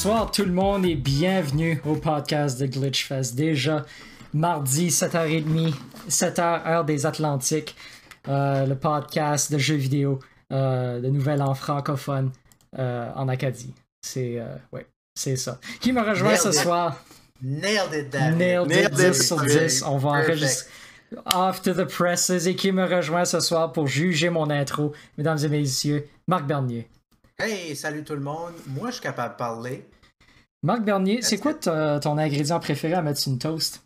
Bonsoir tout le monde et bienvenue au podcast de Glitchfest. Déjà mardi 7h30, 7h heure des Atlantiques, euh, le podcast de jeux vidéo euh, de nouvelles en francophone euh, en Acadie. C'est ouais, c'est ça. Qui me rejoint ce soir? Nailed it, David. Nailed, it, 10 sur 10. On va enregistrer off to the presses et qui me rejoint ce soir pour juger mon intro, mesdames et messieurs, Marc Bernier. Hey, salut tout le monde. Moi, je suis capable de parler. Marc Bernier, c'est quoi ton ingrédient préféré à mettre sur une toast?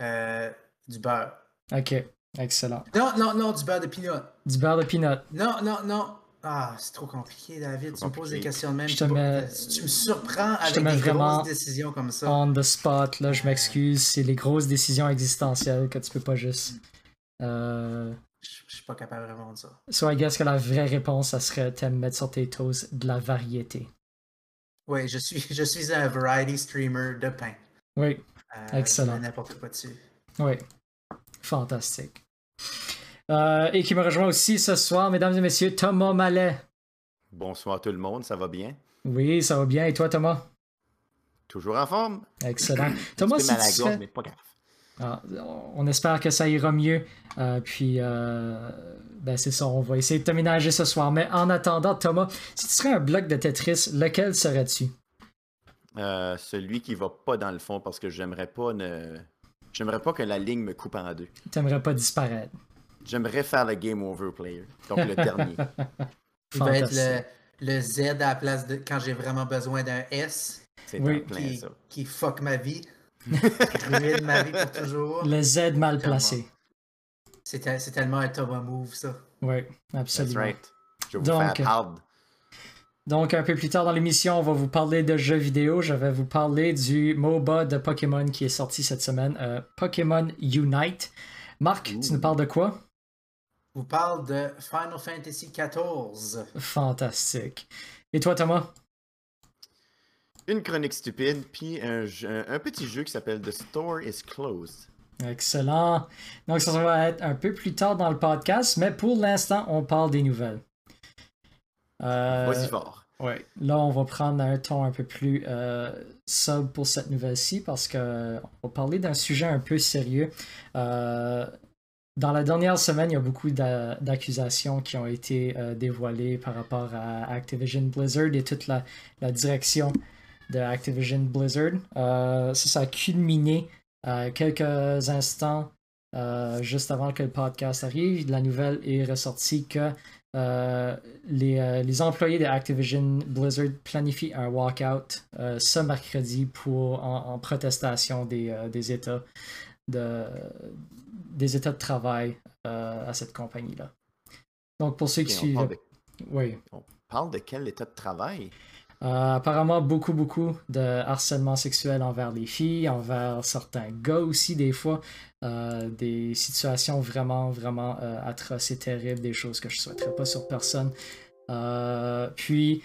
Euh, du beurre. Ok, excellent. Non, non, non, du beurre de peanut. Du beurre de peanut. Non, non, non. Ah, c'est trop compliqué, David. Tu me poses des questions de même. tu me surprends avec des grosses décisions comme ça. On the spot, là, je m'excuse. C'est les grosses décisions existentielles que tu peux pas juste. Euh... Je suis pas capable vraiment de ça. So, I guess que la vraie réponse, ça serait t'aimes mettre sur tes toasts de la variété. Oui, je suis, je suis un variety streamer de pain. Oui, euh, excellent. N'importe quoi dessus. Oui, fantastique. Euh, et qui me rejoint aussi ce soir, mesdames et messieurs, Thomas Mallet. Bonsoir tout le monde, ça va bien? Oui, ça va bien. Et toi, Thomas? Toujours en forme. Excellent. Thomas, si mal à la gorge, mais pas grave. Ah, on espère que ça ira mieux. Euh, puis, euh, ben c'est ça, on va essayer de te ménager ce soir. Mais en attendant, Thomas, si tu serais un bloc de Tetris, lequel serais-tu? Euh, celui qui va pas dans le fond parce que j'aimerais pas ne... J'aimerais pas que la ligne me coupe en deux. T'aimerais pas disparaître. J'aimerais faire le game over player. Donc le dernier. Il va être le, le, Z à la place de quand j'ai vraiment besoin d'un S. C'est oui. plein, qui, ça. qui fuck ma vie. Ruine ma vie pour toujours. Le Z mal placé. C'est tellement un Thomas move, ça. Oui, absolument. That's right. Je vous donc, hard. Donc, un peu plus tard dans l'émission, on va vous parler de jeux vidéo. Je vais vous parler du MOBA de Pokémon qui est sorti cette semaine, euh, Pokémon Unite. Marc, tu nous parles de quoi? Je vous parle de Final Fantasy XIV. Fantastique. Et toi, Thomas? Une chronique stupide, puis un, un petit jeu qui s'appelle The Store is Closed. Excellent. Donc, ça, va être un peu plus tard dans le podcast, mais pour l'instant, on parle des nouvelles. Euh, Vas-y fort. Ouais. Là, on va prendre un ton un peu plus euh, sub pour cette nouvelle-ci parce qu'on va parler d'un sujet un peu sérieux. Euh, dans la dernière semaine, il y a beaucoup d'accusations qui ont été euh, dévoilées par rapport à Activision Blizzard et toute la, la direction de Activision Blizzard. ça, ça a culminé euh, quelques instants euh, juste avant que le podcast arrive, la nouvelle est ressortie que euh, les, employés de Activision Blizzard planifient un walkout ce mercredi pour en, protestation des, états de des états de travail à cette compagnie-là. Donc pour ceux qui suivent. Oui. On parle de quel état de travail? Euh, apparemment, beaucoup, beaucoup de harcèlement sexuel envers les filles, envers certains gars aussi, des fois. Euh, des situations vraiment, vraiment euh, atroces et terribles, des choses que je ne souhaiterais pas sur personne. puis,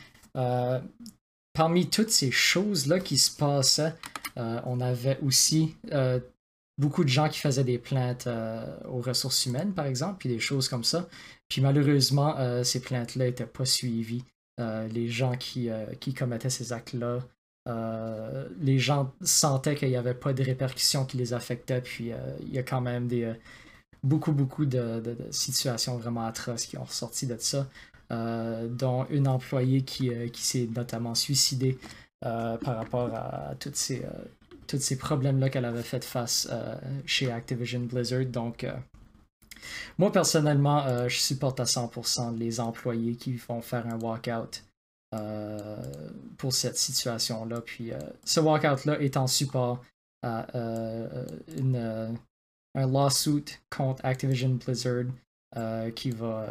parmi toutes ces choses-là qui se passaient, on avait aussi beaucoup de gens qui faisaient des plaintes aux ressources humaines, par exemple, puis des choses comme ça. Puis malheureusement, ces plaintes-là n'étaient pas suivies. Euh, les gens qui, euh, qui commettaient ces actes-là. Euh, les gens sentaient qu'il n'y avait pas de répercussions qui les affectaient, puis il y a quand même des, beaucoup, beaucoup de, situations vraiment atroces qui ont ressorti de ça, dont une employée qui, qui s'est notamment suicidée par rapport à toutes ces, tous ces problèmes-là qu'elle avait fait face chez Activision Blizzard. Donc, moi, personnellement, euh, je supporte à 100% les employés qui vont faire un walkout euh, pour cette situation-là. Puis euh, ce walkout-là est en support à une, un lawsuit contre Activision Blizzard qui, va,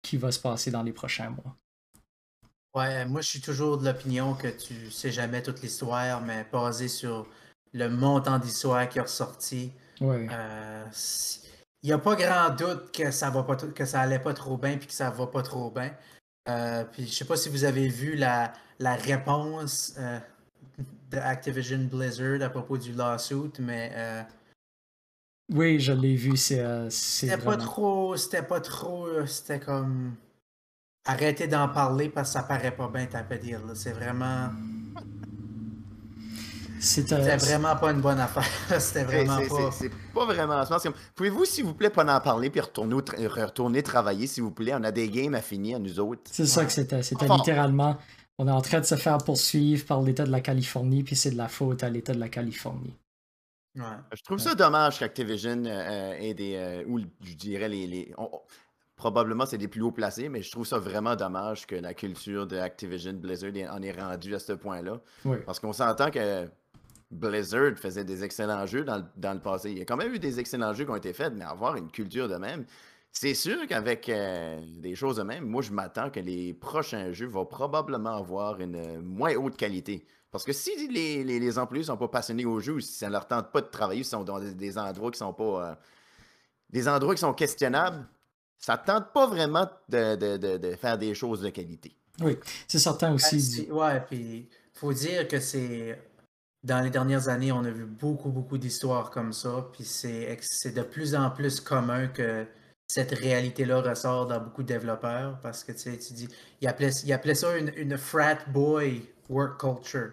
qui va se passer dans les prochains mois. Ouais, moi je suis toujours de l'opinion que tu sais jamais toute l'histoire, mais basé sur le montant d'histoire qui est ressorti. Ouais il n'y a pas grand doute que ça va pas que ça allait pas trop bien puis que ça va pas trop bien. Euh, puis je sais pas si vous avez vu la, la réponse euh, de Activision Blizzard à propos du lawsuit, mais euh, oui, je l'ai vu. C'est c'était pas trop, c'était pas trop, c'était comme arrêtez d'en parler parce que ça paraît pas bien, t'as dire. C'est vraiment. C'était vraiment pas une bonne affaire. C'était vraiment pas. C'est pas vraiment. Pouvez-vous, s'il vous plaît, pas en parler puis retourner, retourner travailler, s'il vous plaît? On a des games à finir, nous autres. C'est ça que c'était. C'était littéralement. On est en train de se faire poursuivre par l'État de la Californie, puis c'est de la faute à l'État de la Californie. Ouais. Je trouve ça dommage qu'Activision euh, ait des. Euh, ou je dirais les. probablement c'est des plus hauts placés, mais je trouve ça vraiment dommage que la culture de Activision Blizzard en est rendue à ce point-là. Parce qu'on s'entend que Blizzard faisait des excellents jeux dans le, passé. Il y a quand même eu des excellents jeux qui ont été faits, mais avoir une culture de même, c'est sûr qu'avec euh, des choses de même, moi je m'attends que les prochains jeux vont probablement avoir une moins haute qualité. Parce que si les, les, employés ne sont pas passionnés au jeu, si ça ne leur tente pas de travailler, ils sont dans des, endroits qui sont pas. Euh, des endroits qui sont questionnables, ça ne tente pas vraiment de, faire des choses de qualité. Oui, c'est certain aussi. Oui, ouais, puis faut dire que c'est dans les dernières années, on a vu beaucoup, beaucoup d'histoires comme ça. Puis c'est de plus en plus commun que cette réalité-là ressort dans beaucoup de développeurs. Parce que tu sais, tu dis, il appelait, ça une, frat boy work culture.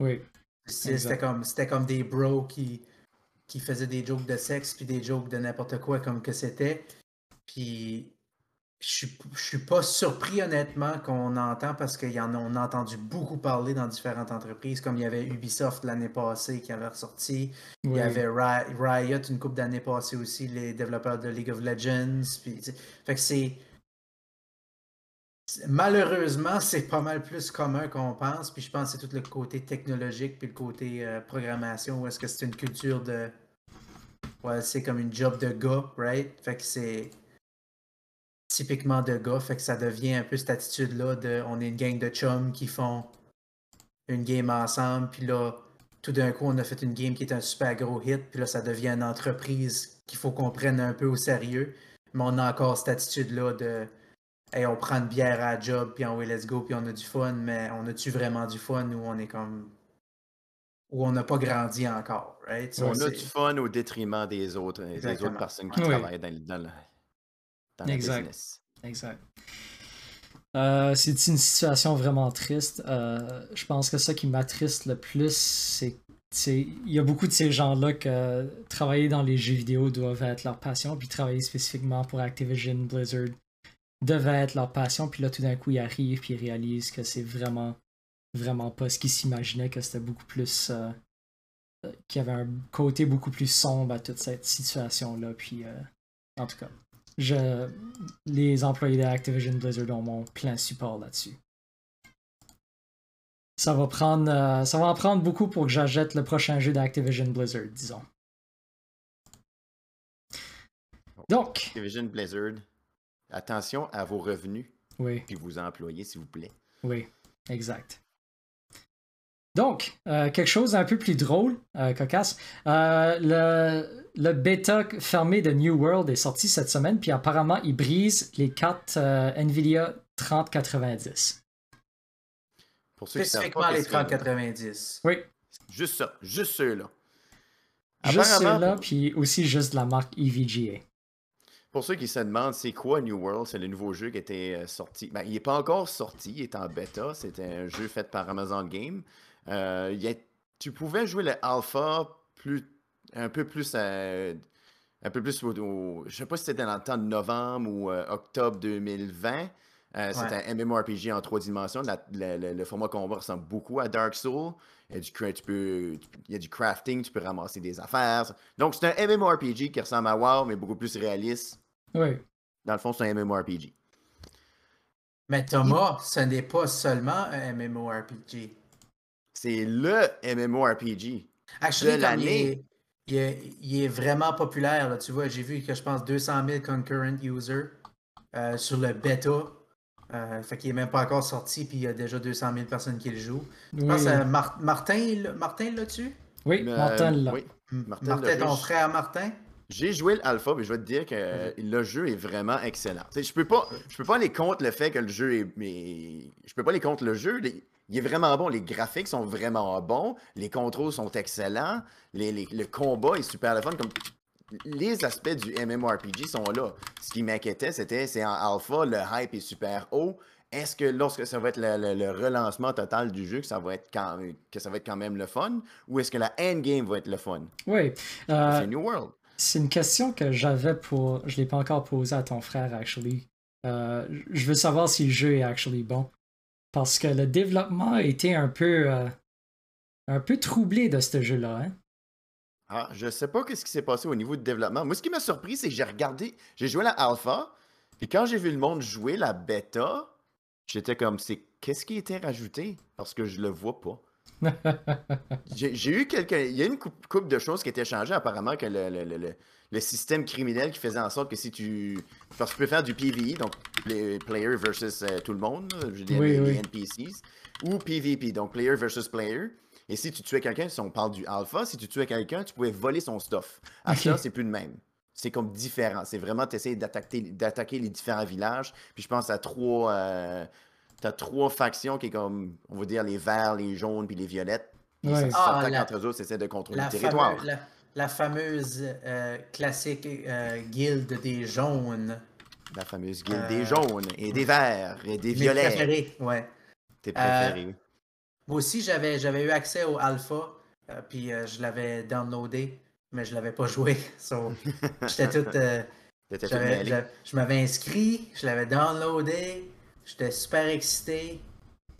Oui. C'était comme, comme des bros qui, qui faisaient des jokes de sexe puis des jokes de n'importe quoi comme que c'était. Puis je ne suis pas surpris honnêtement qu'on entend parce qu'on en a entendu beaucoup parler dans différentes entreprises, comme il y avait Ubisoft l'année passée qui avait ressorti. Il y avait Riot une couple d'années passées aussi, les développeurs de League of Legends. fait que c'est. Malheureusement, c'est pas mal plus commun qu'on pense. Puis je pense que c'est tout le côté technologique puis le côté euh, programmation où est-ce que c'est une culture de. Ouais, c'est comme une job de gars, right? Fait que c'est typiquement de gars, fait que ça devient un peu cette attitude-là de on est une gang de chums qui font une game ensemble, puis là, tout d'un coup, on a fait une game qui est un super gros hit, puis là, ça devient une entreprise qu'il faut qu'on prenne un peu au sérieux. Mais on a encore cette attitude-là de Hey, on prend une bière à job, puis on way let's go, puis on a du fun, mais on a-tu vraiment du fun ou on est comme. ou on n'a pas grandi encore, right? on a du fun au détriment des autres, des autres personnes qui travaillent dans, dans, le, exact. Exact. Euh, c'est une situation vraiment triste. Euh, je pense que ça qui m'attriste le plus, c'est il y a beaucoup de ces gens-là que travailler dans les jeux vidéo doivent être leur passion, puis travailler spécifiquement pour Activision Blizzard devait être leur passion, puis là tout d'un coup ils arrivent puis ils réalisent que c'est vraiment vraiment pas ce qu'ils s'imaginaient, que c'était beaucoup plus euh, qu'il y avait un côté beaucoup plus sombre à toute cette situation-là, puis en tout cas je, les employés d'Activision Blizzard ont mon plein support là-dessus. Ça va prendre, euh, ça va en prendre beaucoup pour que j'achète le prochain jeu d'Activision Blizzard, disons. Donc. Activision Blizzard, attention à vos revenus. Oui. Puis vos employés, s'il vous plaît. Oui, exact. Donc, euh, quelque chose d'un peu plus drôle, euh, cocasse. le, le bêta fermé de New World est sorti cette semaine, puis apparemment, il brise les cartes euh, Nvidia 3090. Pour ceux Spécifiquement les 3090. Oui. Juste ça, juste ceux-là. Juste ceux-là, puis aussi juste la marque EVGA. Pour ceux qui se demandent, c'est quoi New World? C'est le nouveau jeu qui était euh, sorti. Ben, il n'est pas encore sorti, il est en bêta. C'était un jeu fait par Amazon Game. Euh, tu pouvais jouer le alpha plus un peu plus euh, un peu plus au, je sais pas si c'était dans le temps de novembre ou euh, octobre 2020. Euh, c'est un MMORPG en trois dimensions. le format combat ressemble beaucoup à Dark Souls. Il y, a du, tu peux, il y a du crafting, tu peux ramasser des affaires. Donc, c'est un MMORPG qui ressemble à WoW, mais beaucoup plus réaliste. Oui. Dans le fond, c'est un MMORPG. Mais Thomas, ce n'est pas seulement un MMORPG. C'est le MMORPG Actually, de l'année il est, vraiment populaire. Là. Tu vois, j'ai vu que je pense 200 000 concurrent users euh, sur le bêta. Euh, fait qu'il n'est même pas encore sorti, puis il y a déjà 200 000 personnes qui le jouent. Je pense que Martin, Martin là-dessus? Oui, Martin là. Oui. Martin, ton frère Martin? J'ai joué l'alpha, mais je vais te dire que le jeu est vraiment excellent. je peux pas, je peux pas aller contre le fait que le jeu est, mais je peux pas aller contre le jeu il est vraiment bon. Les graphiques sont vraiment bons. Les contrôles sont excellents. le combat est super le fun. Comme, les aspects du MMORPG sont là. Ce qui m'inquiétait, c'était c'est en alpha, le hype est super haut. Est-ce que lorsque ça va être le, le- le relancement total du jeu, que ça va être quand, que ça va être quand même le fun, ou est-ce que la endgame va être le fun? Oui. euh, C'est New World. c'est une question que j'avais pour. Je l'ai pas encore posée à ton frère, actually. Euh, je veux savoir si le jeu est actually bon. Parce que le développement a été un peu. euh, un peu troublé de ce jeu-là. Hein? Ah, je sais pas ce qui s'est passé au niveau du développement. Moi, ce qui m'a surpris, c'est que j'ai regardé, j'ai joué la alpha, et quand j'ai vu le monde jouer la bêta, j'étais comme, c'est qu'est-ce qui été rajouté? Parce que je le vois pas. J'ai eu quelques. Il y a une coupe, couple de choses qui étaient changées. Apparemment, que le, le- le- le- système criminel qui faisait en sorte que si tu. Parce que tu peux faire du PvE, donc play- player versus euh, tout le monde, je Oui, les, oui. les NPCs, ou PvP, donc player versus player. Et si tu tuais quelqu'un, si on parle du alpha, si tu tuais quelqu'un, tu pouvais voler son stuff. À ça, c'est plus le même. C'est comme différent. C'est vraiment, tu d'attaquer les différents villages. Puis je pense à trois. euh, T'as trois factions qui est comme, on va dire, les verts, les jaunes, puis les violettes. Ouais. ça Ah, entre eux autres, c'est de contrôler La, le territoire. fameux- la, la fameuse euh, classique euh, guilde des jaunes. La fameuse guilde Euh, des jaunes et des verts et des Mes violets. préférés, ouais. Tes préférés. Moi aussi, j'avais, j'avais eu accès au alpha, euh, puis euh, je l'avais downloadé, mais je l'avais pas joué. So, j'étais tout. euh, je m'avais inscrit, je l'avais downloadé, j'étais super excité.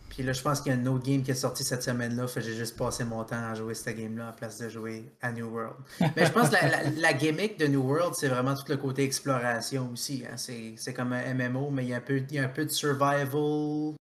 Puis là, je pense qu'il y a un autre game qui est sorti cette semaine-là, fait j'ai juste passé mon temps à jouer cette game-là en place de jouer à New World. Mais je pense que la, la- gimmick de New World, c'est vraiment tout le côté exploration aussi. hein. C'est, comme un MMO, mais il y a un peu, il y a un peu de survival.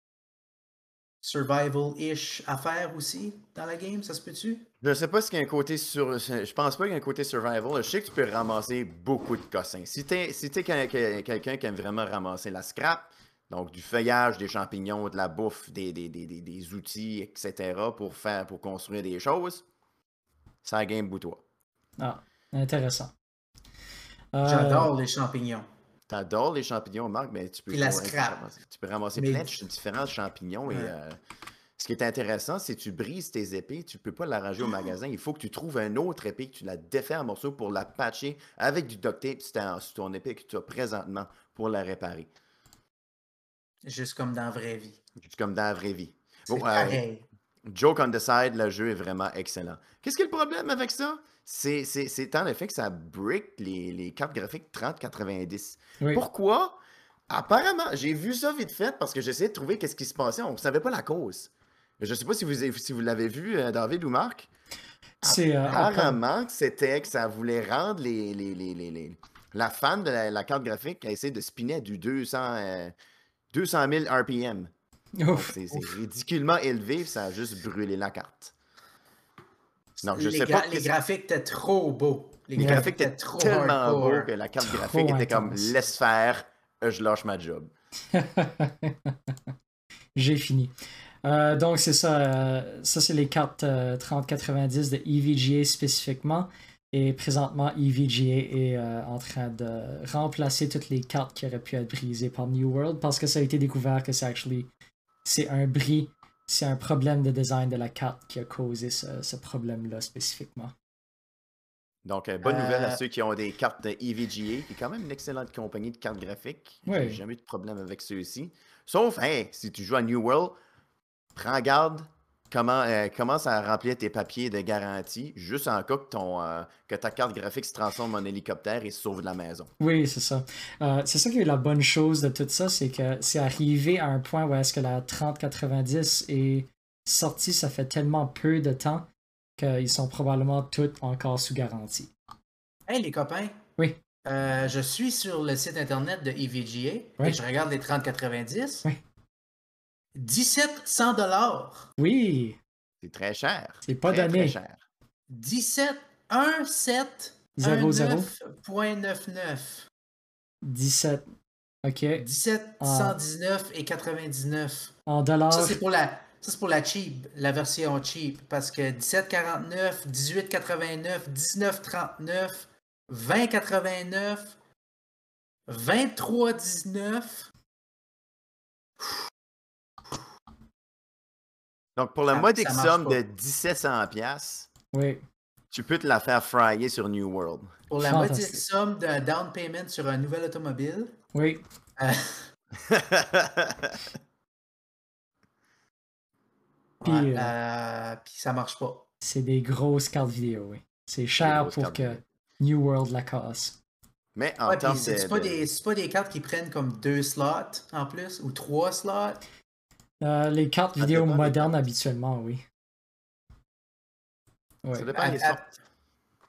Survival-ish à faire aussi dans la game, ça se peut-tu? Je sais pas s'il y a un côté sur. Je pense pas qu'il y a un côté survival. Je sais que tu peux ramasser beaucoup de cossins. Si t'es si quel- quelqu'un qui aime vraiment ramasser la scrap, donc du feuillage, des champignons, de la bouffe, des, des, des- des- des outils, etc., pour faire pour construire des choses, ça game pour toi. Ah, intéressant. Euh, J'adore les champignons. T'adores les champignons, Marc, mais tu peux, la ouais, tu peux scrap. ramasser, tu peux ramasser Mais- plein de différents champignons. Et, euh, ce qui est intéressant, c'est que tu brises tes épées, tu peux pas l'arranger au magasin. Il faut que tu trouves une autre épée, que tu la défais en morceaux pour la patcher avec du duct tape sur, ta- sur ton épée que tu as présentement pour la réparer. Juste comme dans la vraie vie. C'est comme dans la vraie vie. C'est Bon, euh, pareil. Joke on the side, le jeu est vraiment excellent. Qu'est-ce qui est le problème avec ça? C'est c'est- c'est en effet que ça brick les, les cartes graphiques 3090. oui. Pourquoi? Apparemment, j'ai vu ça vite fait parce que j'essayais de trouver qu'est-ce qui se passait. On ne savait pas la cause. Je ne sais pas si vous, si vous l'avez vu, euh, David ou Marc. C'est euh, Apparemment, que c'était que ça voulait rendre les, les, les, les- les- la fan de la, la carte graphique qui a essayé de spinner à du 200, euh, 200 000 RPM. C'est ridiculement élevé, ça a juste brûlé la carte. Donc, je les, sais pas les graphiques étaient trop beaux. Les graphiques étaient trop tellement beaux que la carte graphique était comme laisse faire, euh, je lâche ma job. J'ai fini. Euh, donc, c'est ça. euh, ça, c'est les cartes euh, 3090 de EVGA spécifiquement. Et présentement, EVGA est euh, en train de remplacer toutes les cartes qui auraient pu être brisées par New World parce que ça a été découvert que c'est actually c'est un bris, c'est un problème de design de la carte qui a causé ce, ce problème-là spécifiquement. Donc, euh, bonne nouvelle à Euh, ceux qui ont des cartes de EVGA, qui est quand même une excellente compagnie de cartes graphiques. Oui. J'ai jamais eu de problème avec ceux-ci. Sauf, hey, si tu joues à New World, prends garde, comment, euh, commence à remplir tes papiers de garantie, juste en cas que, ton, euh, que ta carte graphique se transforme en hélicoptère et sauve de la maison? Oui, c'est ça. Euh, c'est ça qui est la bonne chose de tout ça, c'est que c'est arrivé à un point où est-ce que la 3090 est sortie, ça fait tellement peu de temps qu'ils sont probablement toutes encore sous garantie. Hey les copains. Oui. Euh, je suis sur le site internet de EVGA Oui. et je regarde les 3090. Oui. 1700 dollars. Oui, C'est très cher. c'est pas Très, donné. Très cher. 17 17 Zéro, zéro. 19.99. 17. OK. 1719 et 99. En dollars. Ça c'est pour la ça c'est pour la cheap, la version cheap parce que 1749, 1889, 1939, 2089, 2319. Donc, pour la Ça- modique ça somme pas. de 1700$, piastres, Oui. Tu peux te la faire fryer sur New World. Pour la moitié somme de down payment sur un nouvel automobile. Oui, euh, Puis, ouais, euh, euh, puis ça marche pas. c'est des grosses cartes vidéo, oui. C'est cher pour que vidéo. New World la casse. Mais en Ouais, termes de. c'est pas, de- des- c'est pas des cartes qui prennent comme deux slots en plus ou trois slots. Euh, les cartes Ça vidéo modernes, habituellement, oui. Ouais. Ça dépend À- des à- sortes.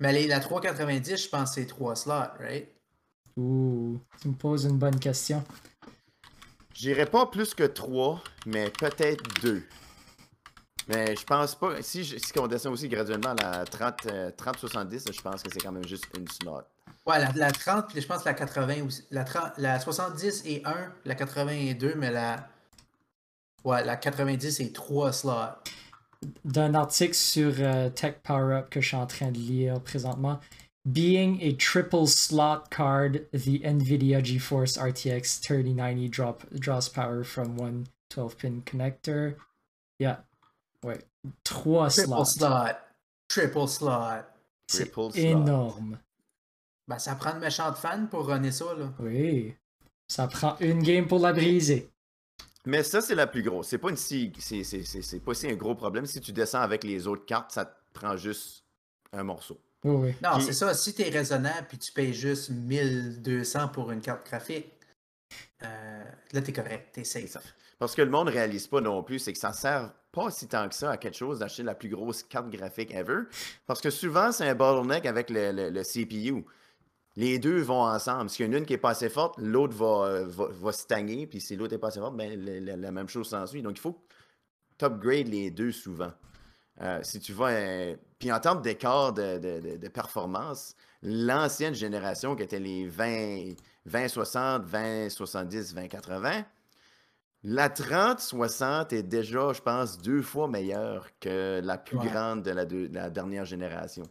Mais les- la 390, je pense que c'est trois slots, right? Ouh, tu me poses une bonne question. J'irais pas plus que 3, mais peut-être 2. Mais je pense pas. Si, je- si on descend aussi graduellement à la 30, euh, 30-70, je pense que c'est quand même juste une slot. Ouais, la, la 30, puis je pense que la 80 aussi. La, 30 la 70 et 1, la 80 et 2, mais la. Ouais, la 90 et 3 slots. D'un article sur euh, Tech Power Up que je suis en train de lire présentement. Being a triple slot card, the NVIDIA GeForce RTX 3090 drop, draws power from one 12-pin connector. Yeah. Ouais. Trois Triple slots. slot. Triple slot. C'est Triple slot. énorme. Ben, ça prend de méchantes fans pour runner ça, là. Oui. Ça prend une game pour la briser. Mais ça, c'est la plus grosse. C'est pas une si. C'est, c'est, c'est, c'est pas si un gros problème. Si tu descends avec les autres cartes, ça te prend juste un morceau. Oui, oui. Non, Puis- c'est ça. Si t'es raisonnable puis tu payes juste 1200 pour une carte graphique, euh, là, t'es correct. T'es safe. ça. Parce que le monde réalise pas non plus, c'est que ça sert pas si tant que ça à quelque chose d'acheter la plus grosse carte graphique ever. Parce que souvent, c'est un bottleneck avec le, le- le CPU. Les deux vont ensemble. S'il y en a une qui est pas assez forte, l'autre va, euh, va, va stagner. Puis si l'autre est pas assez forte, ben, la même chose s'ensuit. Donc, il faut upgrades les deux souvent. Euh, si tu vas. euh, Puis en termes d'écart de, de- performance, l'ancienne génération qui était les 20, 2060, 2070, 2080, la 3060 est déjà, je pense, deux fois meilleure que la plus Ouais. grande de la, deux- de la dernière génération.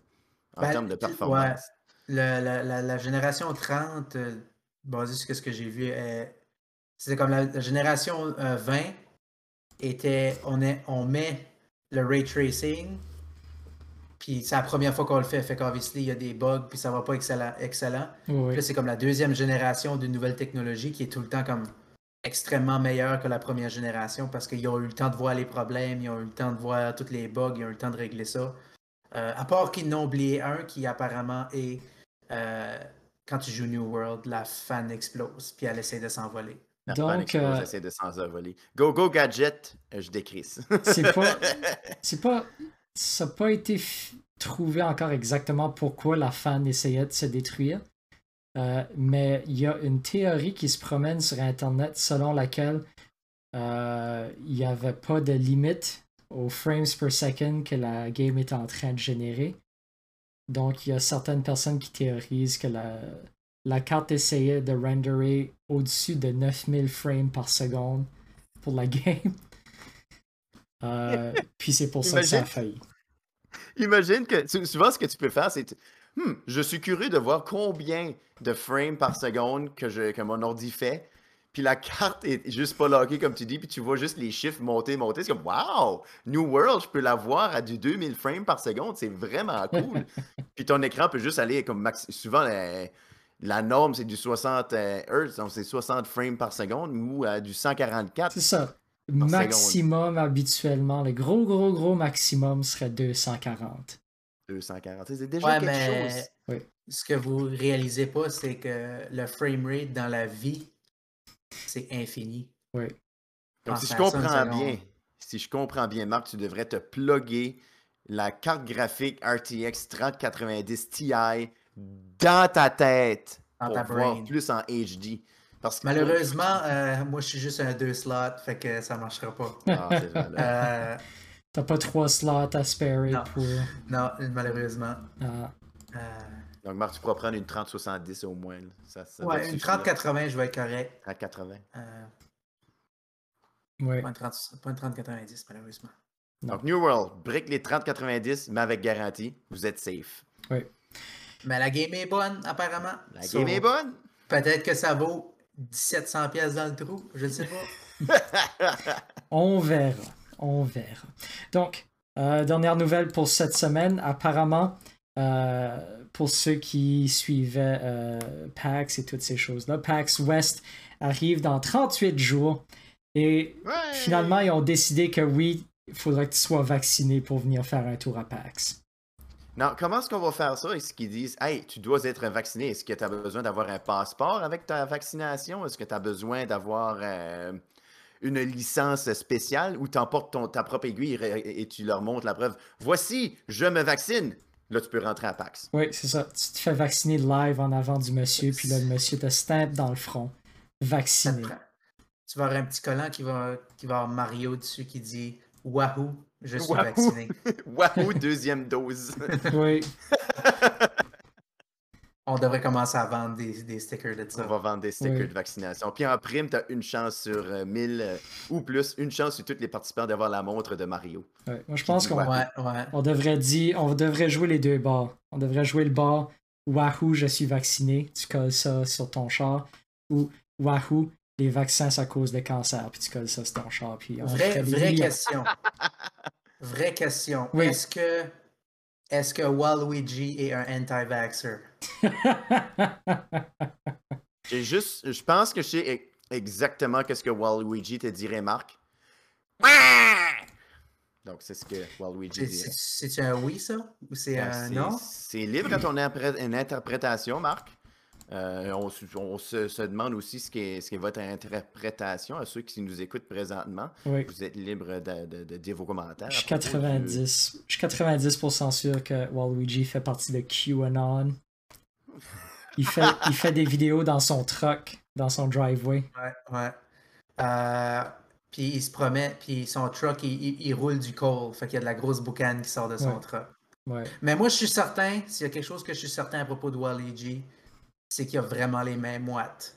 En Ben, termes de performance. ouais. La, la- la génération 30, euh, basée sur ce que j'ai vu, euh, c'était comme la, génération euh, 20 était, on, est, on met le ray tracing, puis c'est la première fois qu'on le fait, fait qu'obviously il y a des bugs, puis ça va pas excellent. excellent. Oui, Puis c'est comme la deuxième génération d'une nouvelle technologie qui est tout le temps comme extrêmement meilleure que la première génération parce qu'ils ont eu le temps de voir les problèmes, ils ont eu le temps de voir tous les bugs, ils ont eu le temps de régler ça. Euh, à part qu'ils n'ont oublié un qui apparemment est euh, quand tu joues New World, la fan explose puis elle essaie de s'envoler. La Donc, fan explose, euh, essaie de s'en envoler. Go, go, gadget, euh, je décrisse. C'est pas. C'est pas. Ça n'a pas été trouvé encore exactement pourquoi la fan essayait de se détruire. Euh, mais il y a une théorie qui se promène sur Internet selon laquelle euh, il n'y avait pas de limite aux frames per second que la game était en train de générer. Donc, il y a certaines personnes qui théorisent que la, la carte essayait de renderer au-dessus de 9000 frames par seconde pour la game. Euh, puis c'est pour ça que ça a failli. Imagine que sou- souvent ce que tu peux faire, c'est Hmm, je suis curieux de voir combien de frames par seconde que, je, que mon ordi fait. Puis la carte est juste pas lockée comme tu dis, puis tu vois juste les chiffres monter, monter. C'est comme Wow! New World, je peux la voir à du 2000 frames par seconde, c'est vraiment cool. puis ton écran peut juste aller comme max- souvent la, la norme c'est du 60 euh, Hz, donc c'est 60 frames par seconde ou à du 144. C'est ça. seconde. Maximum habituellement, le gros, gros, gros maximum serait 240. 240. C'est déjà Ouais, quelque mais chose. ce que vous réalisez pas, c'est que le framerate dans la vie, c'est infini. Oui. Donc, si je comprends bien, si je comprends bien, Marc, tu devrais te plugger la carte graphique RTX 3090 Ti dans ta tête Dans pour ta voir brain. plus en HD. Parce que Malheureusement, euh, moi je suis juste un deux slots, fait que ça marchera pas. Ah, c'est vrai, là. Euh, T'as pas trois slots à sparer Non. pour. non, malheureusement. Ah, Euh, Donc, Marc, tu pourras prendre une 3070 au moins. là. Ça, ça va ouais, te une suffire? 30-80, je vais être correct. 3080. Euh, ouais. pas une 30 pas une 30-90, malheureusement. Non. Donc, New World, brique les 3090, mais avec garantie, vous êtes safe. Mais la game est bonne, apparemment. La So, game est bonne. Peut-être que ça vaut 1700 pièces dans le trou, je ne sais pas. On verra. On verra. Donc, euh, dernière nouvelle pour cette semaine. Apparemment, euh, pour ceux qui suivaient euh, PAX et toutes ces choses-là. PAX West arrive dans 38 jours et Ouais! finalement, ils ont décidé que oui, il faudrait que tu sois vacciné pour venir faire un tour à PAX. Non, comment est-ce qu'on va faire ça? Est-ce qu'ils disent, hey, tu dois être vacciné? Est-ce que tu as besoin d'avoir un passeport avec ta vaccination? Est-ce que tu as besoin d'avoir euh, une licence spéciale ou tu emportes ton, ta propre aiguille et, et tu leur montres la preuve? Voici, je me vaccine. Là, tu peux rentrer à PAX. Oui, c'est ça. Tu te fais vacciner live en avant du monsieur, puis là, le monsieur te stampe dans le front. Vacciné. Tu vas avoir un petit collant qui va, qui va avoir Mario dessus qui dit Wahoo, je suis Wahoo. vacciné. Wahoo, deuxième dose. Oui, On devrait commencer à vendre des, des stickers de On ça. va vendre des stickers Oui. de vaccination. Puis en prime, tu as une chance sur euh, 1000 euh, ou plus, une chance sur tous les participants d'avoir la montre de Mario. ouais. Moi, je pense qu'on Ouais, ouais. on devrait dire, on devrait jouer les deux bars. On devrait jouer le bar Wahoo, je suis vacciné. Tu colles ça sur ton char. Ou Wahoo, les vaccins, ça cause le cancer. Puis tu colles ça sur ton char. Puis on Vraie, question. vraie question. Oui. Est-ce que est-ce que Waluigi est un anti-vaxxer? J'ai juste, je pense que je sais exactement qu'est-ce que Waluigi te dirait, Marc. Donc, c'est ce que Waluigi dirait. c'est- un oui, ça? Ou c'est Euh, un non? C'est libre quand on a une interprétation, Marc. Euh, on se- on se, se demande aussi ce qu'est ce votre interprétation à ceux qui nous écoutent présentement. oui. Vous êtes libre de, de- de dire vos commentaires. Je suis à propos du- 90. Je suis 90% sûr que Waluigi fait partie de QAnon. Il fait, il fait des vidéos dans son truck, dans son driveway. Ouais, ouais. Euh, puis il se promet, puis son truck, il, il- il roule du coal. Fait qu'il y a de la grosse boucane qui sort de son Ouais. truck. Ouais. Mais moi, je suis certain, s'il y a quelque chose que je suis certain à propos de Waluigi, c'est qu'il a vraiment les mains moites.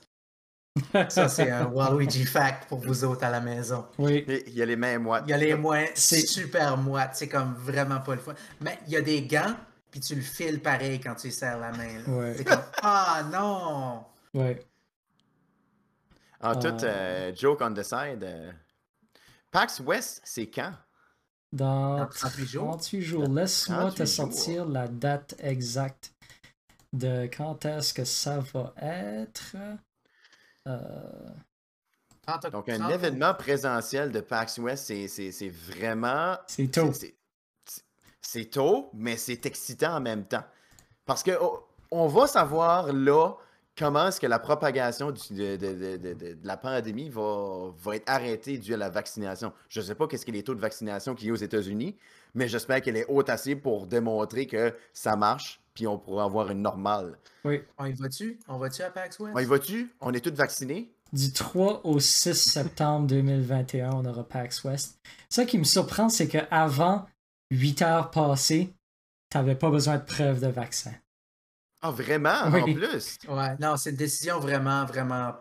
Ça, c'est un Waluigi fact pour vous autres à la maison. Oui. Et Il y a les mains moites. Il y a les mains C'est- super moites. C'est comme vraiment pas le fun. Mais il y a des gants, puis tu le files pareil quand tu lui serres la main. Ouais. C'est comme Ah non! Ouais. En tout, Euh, euh, joke on the side. euh, PAX West, c'est quand? Dans Dans 38 jours. 38 jours. Laisse-moi 38 te jours. sortir la date exacte de quand est-ce que ça va être. Euh, Donc, un événement présentiel de PAX West, c'est- c'est c'est vraiment. c'est tôt. C'est tôt, mais c'est excitant en même temps. Parce que oh, on va savoir là comment est-ce que la propagation du- de, de- de- de- de- de la pandémie va, va être arrêtée due à la vaccination. Je ne sais pas qu'est-ce que les taux de vaccination qu'il y a aux États-Unis, mais j'espère qu'elle est haute assez pour démontrer que ça marche, puis on pourra avoir une normale. Oui. On y va-tu? On va-tu à PAX West? On y va-tu? On est tous vaccinés? Du 3 au 6 septembre 2021, on aura PAX West. Ça qui me surprend, c'est qu'avant 8 heures passées, t'avais pas besoin de preuve de vaccin. Ah, vraiment? Oui. En plus? Ouais, non, c'est une décision vraiment, vraiment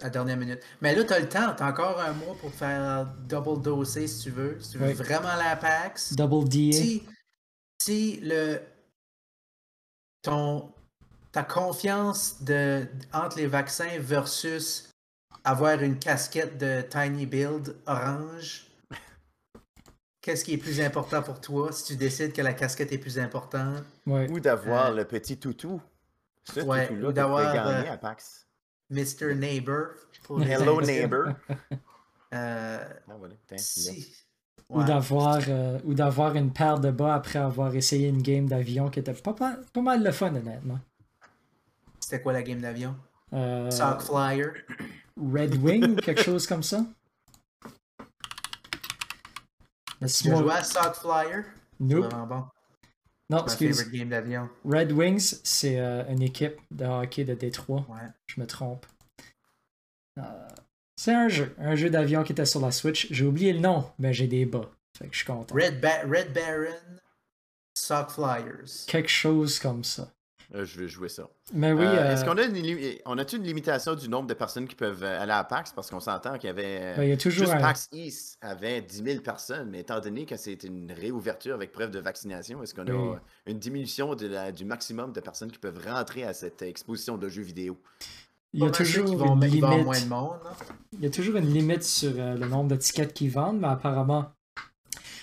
à dernière minute. Mais là, tu as le temps, tu as encore un mois pour faire double doser si tu veux. Si tu veux Oui. vraiment la PAX. Double DA. Si, si le ton ta confiance de entre les vaccins versus avoir une casquette de Tiny Build orange, qu'est-ce qui est plus important pour toi si tu décides que la casquette est plus importante? Ouais. Ou d'avoir Euh, le petit toutou. Ce ouais, toutou-là d'avoir, gagner euh, à PAX. Mr. Neighbor. pour Hello neighbor. Euh, Ah, voilà. Ou d'avoir euh, ou d'avoir une paire de bas après avoir essayé une game d'avion qui était pas, pas, pas mal le fun, honnêtement. C'était quoi la game d'avion? Euh, Sock Flyer. Red Wing ou quelque chose comme ça? Laisse-moi- joué à Sock Flyer? C'est Nope. vraiment bon. Non, excuse. game d'avion? Red Wings, c'est euh, une équipe de hockey de Détroit. Ouais. Je me trompe. Euh, c'est un jeu. Un jeu d'avion qui était sur la Switch. J'ai oublié le nom, mais j'ai des bas. Fait que je suis content. Red, Ba- Red Baron, Sock Flyers. Quelque chose comme ça. Euh, je veux jouer ça. Mais oui, Euh, euh, Est-ce qu'on a une, li- on a-tu une limitation du nombre de personnes qui peuvent euh, aller à PAX? Parce qu'on s'entend qu'il y avait. euh, ben, il y a toujours Juste un... PAX East avait 10 000 personnes, mais étant donné que c'est une réouverture avec preuve de vaccination, est-ce qu'on a Oui. euh, une diminution de la- du maximum de personnes qui peuvent rentrer à cette exposition de jeux vidéo? Il y a toujours qu'ils vont, une limite. moins de monde. Il y a toujours une limite sur euh, le nombre de tickets qui vendent, mais apparemment,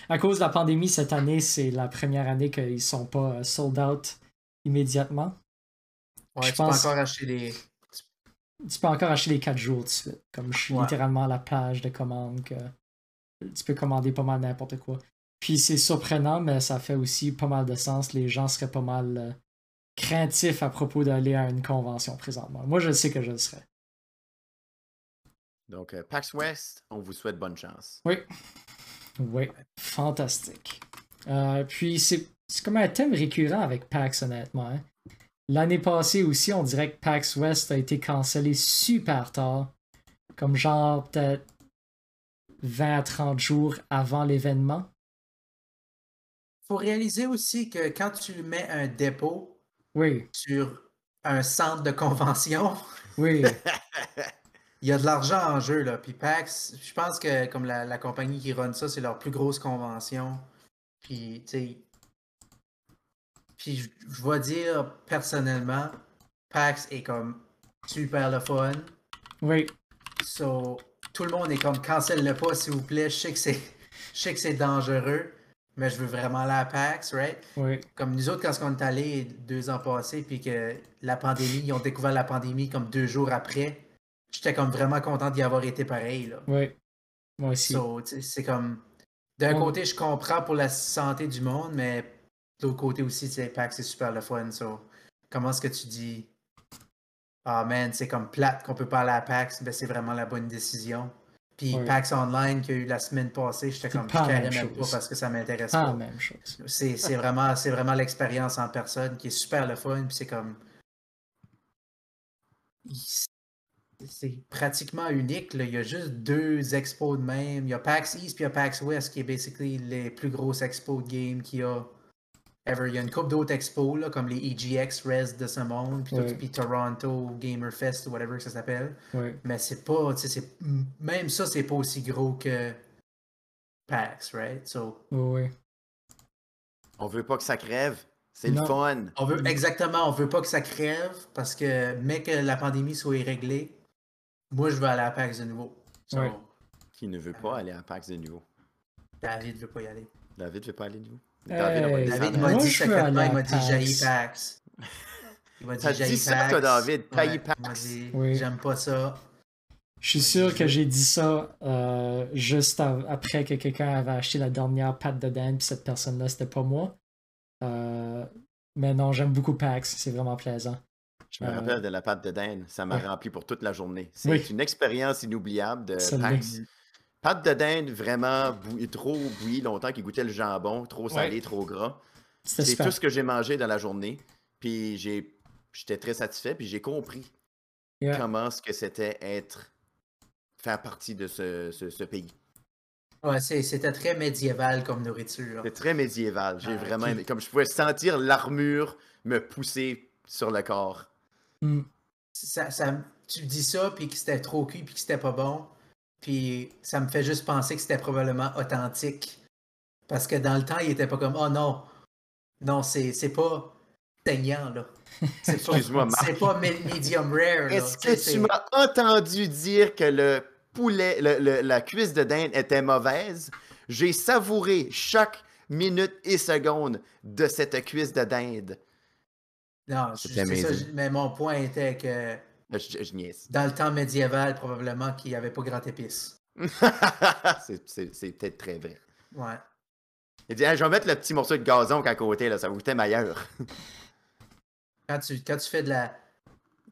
à cause de la pandémie cette année, c'est la première année qu'ils sont pas euh, sold out immédiatement. Ouais, Je tu pense- peux encore acheter les. Tu peux encore acheter les 4 jours tout de suite. Comme je suis Ouais. littéralement à la page de commande que tu peux commander pas mal n'importe quoi. Puis c'est surprenant, mais ça fait aussi pas mal de sens. Les gens seraient pas mal euh, craintifs à propos d'aller à une convention présentement. Moi, je sais que je le serais. Donc, euh, PAX West, on vous souhaite bonne chance. Oui. Oui, fantastique. Euh, puis c'est c'est comme un thème récurrent avec PAX, honnêtement. hein. L'année passée aussi, on dirait que PAX West a été cancellé super tard. Comme genre peut-être 20 à 30 jours avant l'événement. faut réaliser aussi que quand tu mets un dépôt Oui, sur un centre de convention, oui, il y a de l'argent en jeu. Là. Puis PAX, je pense que comme la, la compagnie qui run ça, c'est leur plus grosse convention. Puis, tu sais. Puis, je, je vais dire personnellement, PAX est comme super le fun. oui, So, tout le monde est comme cancelle-le pas, s'il vous plaît. Je sais que c'est, je sais que c'est dangereux, mais je veux vraiment aller à PAX, right? oui, Comme nous autres, quand on est allés deux ans passés, puis que la pandémie, ils ont découvert la pandémie comme deux jours après, j'étais comme vraiment content d'y avoir été pareil. Là. oui. Moi aussi. So, c'est comme. D'un On- côté, je comprends pour la santé du monde, mais de l'autre côté aussi, PAX, c'est super le fun. So, comment est-ce que tu dis Ah man, c'est comme plate qu'on peut pas aller à PAX, ben c'est vraiment la bonne décision. Puis. PAX Online qu'il y a eu la semaine passée, j'étais comme je pas même même pas parce que ça m'intéresse Pas pas. même chose. C'est c'est vraiment, c'est vraiment l'expérience en personne qui est super le fun. Puis c'est comme. C'est pratiquement unique. Là. Il y a juste deux expos de même. Il y a PAX East puis il y a PAX West qui est basically les plus grosses expos de game qu'il y a ever. Il y a une couple d'autres expos là, comme les EGX Res de ce monde, puis, tout- Ouais. puis Toronto Gamer Fest ou whatever que ça s'appelle. Mais c'est pas, tu sais, c'est- même ça, c'est pas aussi gros que PAX, right? So, oui, oui. On veut pas que ça crève. C'est le fun. On veut exactement, on veut pas que ça crève parce que mais que la pandémie soit réglée, moi je veux aller à PAX de nouveau. So, Ouais. Qui ne veut pas aller à PAX de nouveau? David veut pas y aller. David veut pas aller de nouveau? Hey, David, Hey, David m'a dit secrètement, il m'a dit PAX. jaillit PAX. Il m'a dit ça, PAX. toi, David, Ouais, il m'a PAX. dit, Oui. J'aime pas ça. Je suis sûr que j'ai dit ça euh, juste après que quelqu'un avait acheté la dernière patte de Dan, puis cette personne-là, c'était pas moi. Euh, mais non, j'aime beaucoup PAX, c'est vraiment plaisant. Je me Euh, rappelle de la pâte de dinde. Ça m'a ouais. rempli pour toute la journée. C'est Oui. une expérience inoubliable de Ça PAX. Pâte de dinde vraiment bouillie- trop bouillie longtemps, qui goûtait le jambon, trop salé, Ouais. trop gras. C'est tout ce que j'ai mangé dans la journée. Puis j'étais très satisfait. Puis j'ai compris Yeah. comment ce que c'était être, faire partie de ce, ce- ce pays. Ouais, c'était très médiéval comme nourriture. C'était très médiéval. J'ai Ah, vraiment aimé. Comme je pouvais sentir l'armure me pousser sur le corps. Hmm. ça, ça- tu dis ça, puis que c'était trop cuit, puis que c'était pas bon. Puis ça me fait juste penser que c'était probablement authentique. Parce que dans le temps, il était pas comme, oh non, non, c'est c'est pas saignant, là. C'est pas, Excuse-moi, Marc. c'est pas me- medium rare. Est-ce que tu m'as entendu dire que le poulet, le- le- la cuisse de dinde était mauvaise? J'ai savouré chaque minute et seconde de cette cuisse de dinde. Non, C'était ça, mais mon point était que Je, je- je niaise. dans le temps médiéval, probablement qu'il n'y avait pas grand épice. c'est peut-être très vrai. Ouais. Il dit, Hey, je vais mettre le petit morceau de gazon qu'à côté, là, ça vous goûtait meilleur. Quand tu, quand tu fais de la,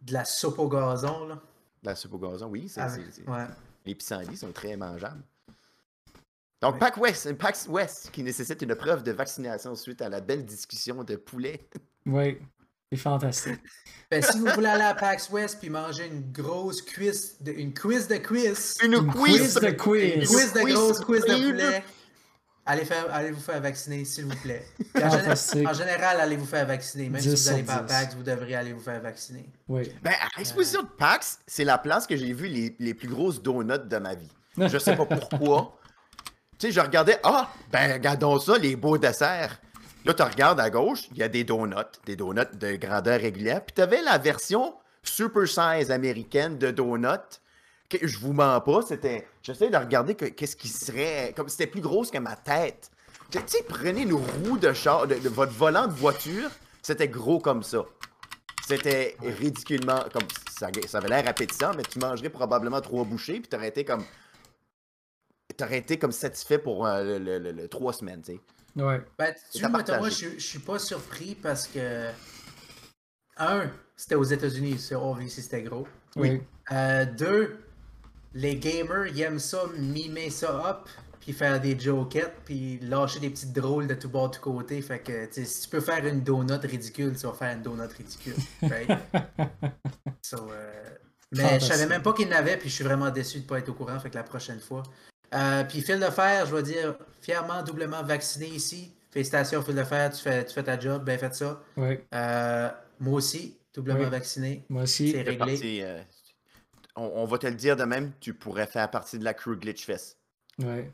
de la soupe au gazon, là. La soupe au gazon, oui. c'est- ouais. Les pissenlits sont très mangeables. Donc, Ouais. PAX West, PAX West qui nécessite une preuve de vaccination suite à la belle discussion de poulet. Oui, c'est fantastique. Ben, si vous voulez aller à PAX West puis manger une grosse cuisse, de, une cuisse de cuisse, Une, Une quiz de quiz. une cuisse de quiz grosse cuisse de poulet, allez, faire, allez vous faire vacciner, s'il vous plaît. En, géné- Fantastique. en général, allez vous faire vacciner. Même si 10 vous n'allez pas à 10. PAX, vous devriez aller vous faire vacciner. Oui. Ben, à l'exposition de PAX, c'est la place que j'ai vu les, les plus grosses donuts de ma vie. Je sais pas pourquoi. tu sais, je regardais, ah, ben, regardons ça, les beaux desserts. Là, tu regardes à gauche, il y a des donuts, des donuts de grandeur régulière. Puis tu avais la version super size américaine de donuts. Que je vous mens pas, c'était. J'essayais de regarder que- qu'est-ce qui serait. Comme c'était plus grosse que ma tête. Tu sais, prenez une roue de char, de, votre volant de voiture, c'était gros comme ça. C'était ridiculement comme ça, ça avait l'air appétissant, mais tu mangerais probablement trois bouchées, puis t'aurais été comme t'aurais été comme satisfait pour euh, le trois semaines, tu sais. Ouais. Ben, tu vois, moi, je, je suis pas surpris parce que. Un, c'était aux États-Unis, ça, on vit si c'était gros. Oui. Euh, deux, les gamers, ils aiment ça, mimer ça up, puis faire des jokettes, puis lâcher des petites drôles de tout bord, de tout côté. Fait que, tu sais, si tu peux faire une donut ridicule, tu vas faire une donut ridicule. right? So, euh, mais je savais même pas qu'il y en avait, puis je suis vraiment déçu de pas être au courant, fait que la prochaine fois. Euh, puis Phil de Fer, je vais dire, fièrement, doublement vacciné ici. Félicitations, Phil de Fer, tu fais, tu fais ta job, bien fait ça. Oui. Euh, moi aussi, doublement Oui. vacciné. Moi aussi. C'est réglé. partie, euh, on, on va te le dire de même, tu pourrais faire partie de la crew Glitchfest. Ouais.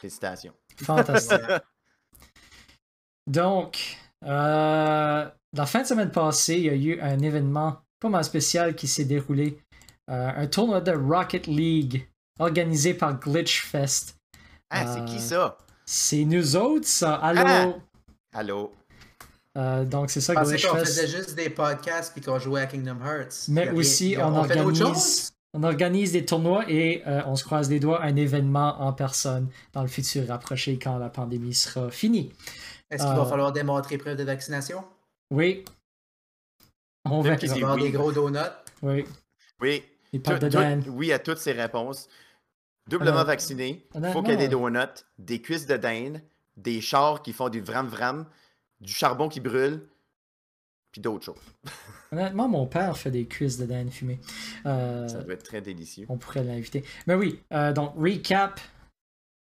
Félicitations. Fantastique. Donc, euh, la fin de semaine passée, il y a eu un événement pas mal spécial qui s'est déroulé. Euh, un tournoi de Rocket League organisé par Glitchfest. Ah, c'est Euh, qui ça? C'est nous autres, ça. Allô? Ah! Allô? Euh, donc, c'est ça, Je pensais qu'on faisait juste des podcasts puis qu'on jouait à Kingdom Hearts. Mais aussi, on organise, on organise des tournois et euh, on se croise les doigts, un événement en personne dans le futur rapproché quand la pandémie sera finie. Est-ce qu'il va Euh, falloir démontrer preuve de vaccination? Oui. On va avoir oui. des gros donuts? Oui. Oui. Tout- tout- oui à toutes ces réponses. Doublement vacciné. Faut honnêtement, qu'il y ait des donuts, des cuisses de dinde, des chars qui font du vram-vram, du charbon qui brûle, puis d'autres choses. Honnêtement, mon père fait des cuisses de Dan fumé. Euh, Ça doit être très délicieux. on pourrait l'inviter. Mais oui, euh, donc recap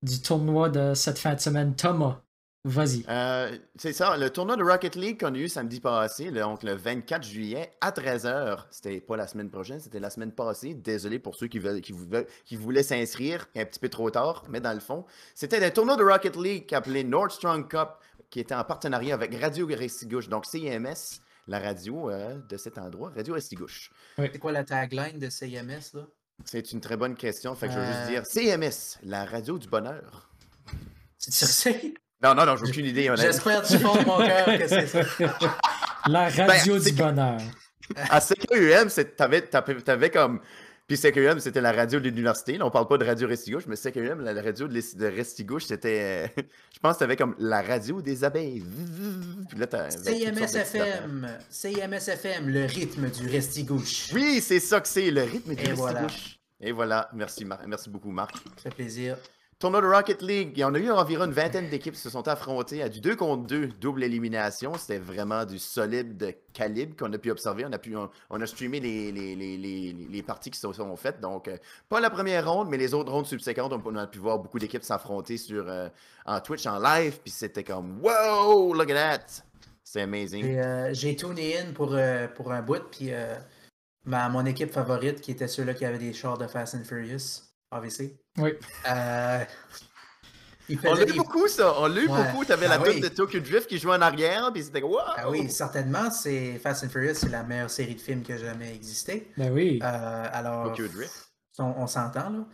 du tournoi de cette fin de semaine. Thomas, vas-y. Euh, c'est ça, le tournoi de Rocket League qu'on a eu samedi passé, le, donc le 24 juillet à 13h. C'était pas la semaine prochaine, c'était la semaine passée. Désolé pour ceux qui, veulent, qui, veulent- qui voulaient s'inscrire un petit peu trop tard, mais dans le fond, c'était le tournoi de Rocket League appelé Nordstrom Cup qui était en partenariat avec Radio Restigouche, donc CIMS, la radio euh, de cet endroit, Radio Restigouche. C'est quoi la tagline de CMS, là? C'est une très bonne question, fait que je vais juste Euh. dire CMS, la radio du bonheur. C'est sûr Non, non, non, j'ai aucune idée. J'espère du fond de mon cœur que c'est ça. La radio Ben, c'est du bonheur. À CQM, c'est- t'avais, t'avais, t'avais comme. Puis CQM, c'était la radio de l'université. Là, on parle pas de radio Restigouche, mais CQM, la, radio de, Restigouche, c'était. euh, je pense que t'avais comme la radio des abeilles. Puis là. CMS-FM. CMS-FM, le rythme du restigouche. Oui, c'est ça que c'est, le rythme du Et voilà. Restigouche. Et voilà, merci, Mar- merci beaucoup, Marc. Ça fait plaisir. Tournoi de Rocket League, il y en a eu environ une vingtaine d'équipes qui se sont affrontées à du 2 contre 2, double élimination. C'était vraiment du solide de calibre qu'on a pu observer. On a, pu, on, a streamé les, les, les, parties qui se sont faites. Donc, euh, pas la première ronde, mais les autres rondes subséquentes, on, a pu voir beaucoup d'équipes s'affronter sur euh, en Twitch, en live. Puis c'était comme, wow, look at that! C'est amazing. J'ai euh, j'ai tuné in pour, pour un bout, puis ma, mon équipe favorite, qui était ceux-là qui avaient des chars de Fast and Furious, AVC, Oui. euh, On l'a eu des... beaucoup, ça. On l'a eu Ouais. beaucoup. T'avais Ah la tune oui. de Tokyo Drift qui jouait en arrière, puis c'était wow! Ah oui, certainement, c'est Fast and Furious, c'est la meilleure série de films qui a jamais existé. Ben oui. Euh, alors, Tokyo Drift. on, on s'entend, là.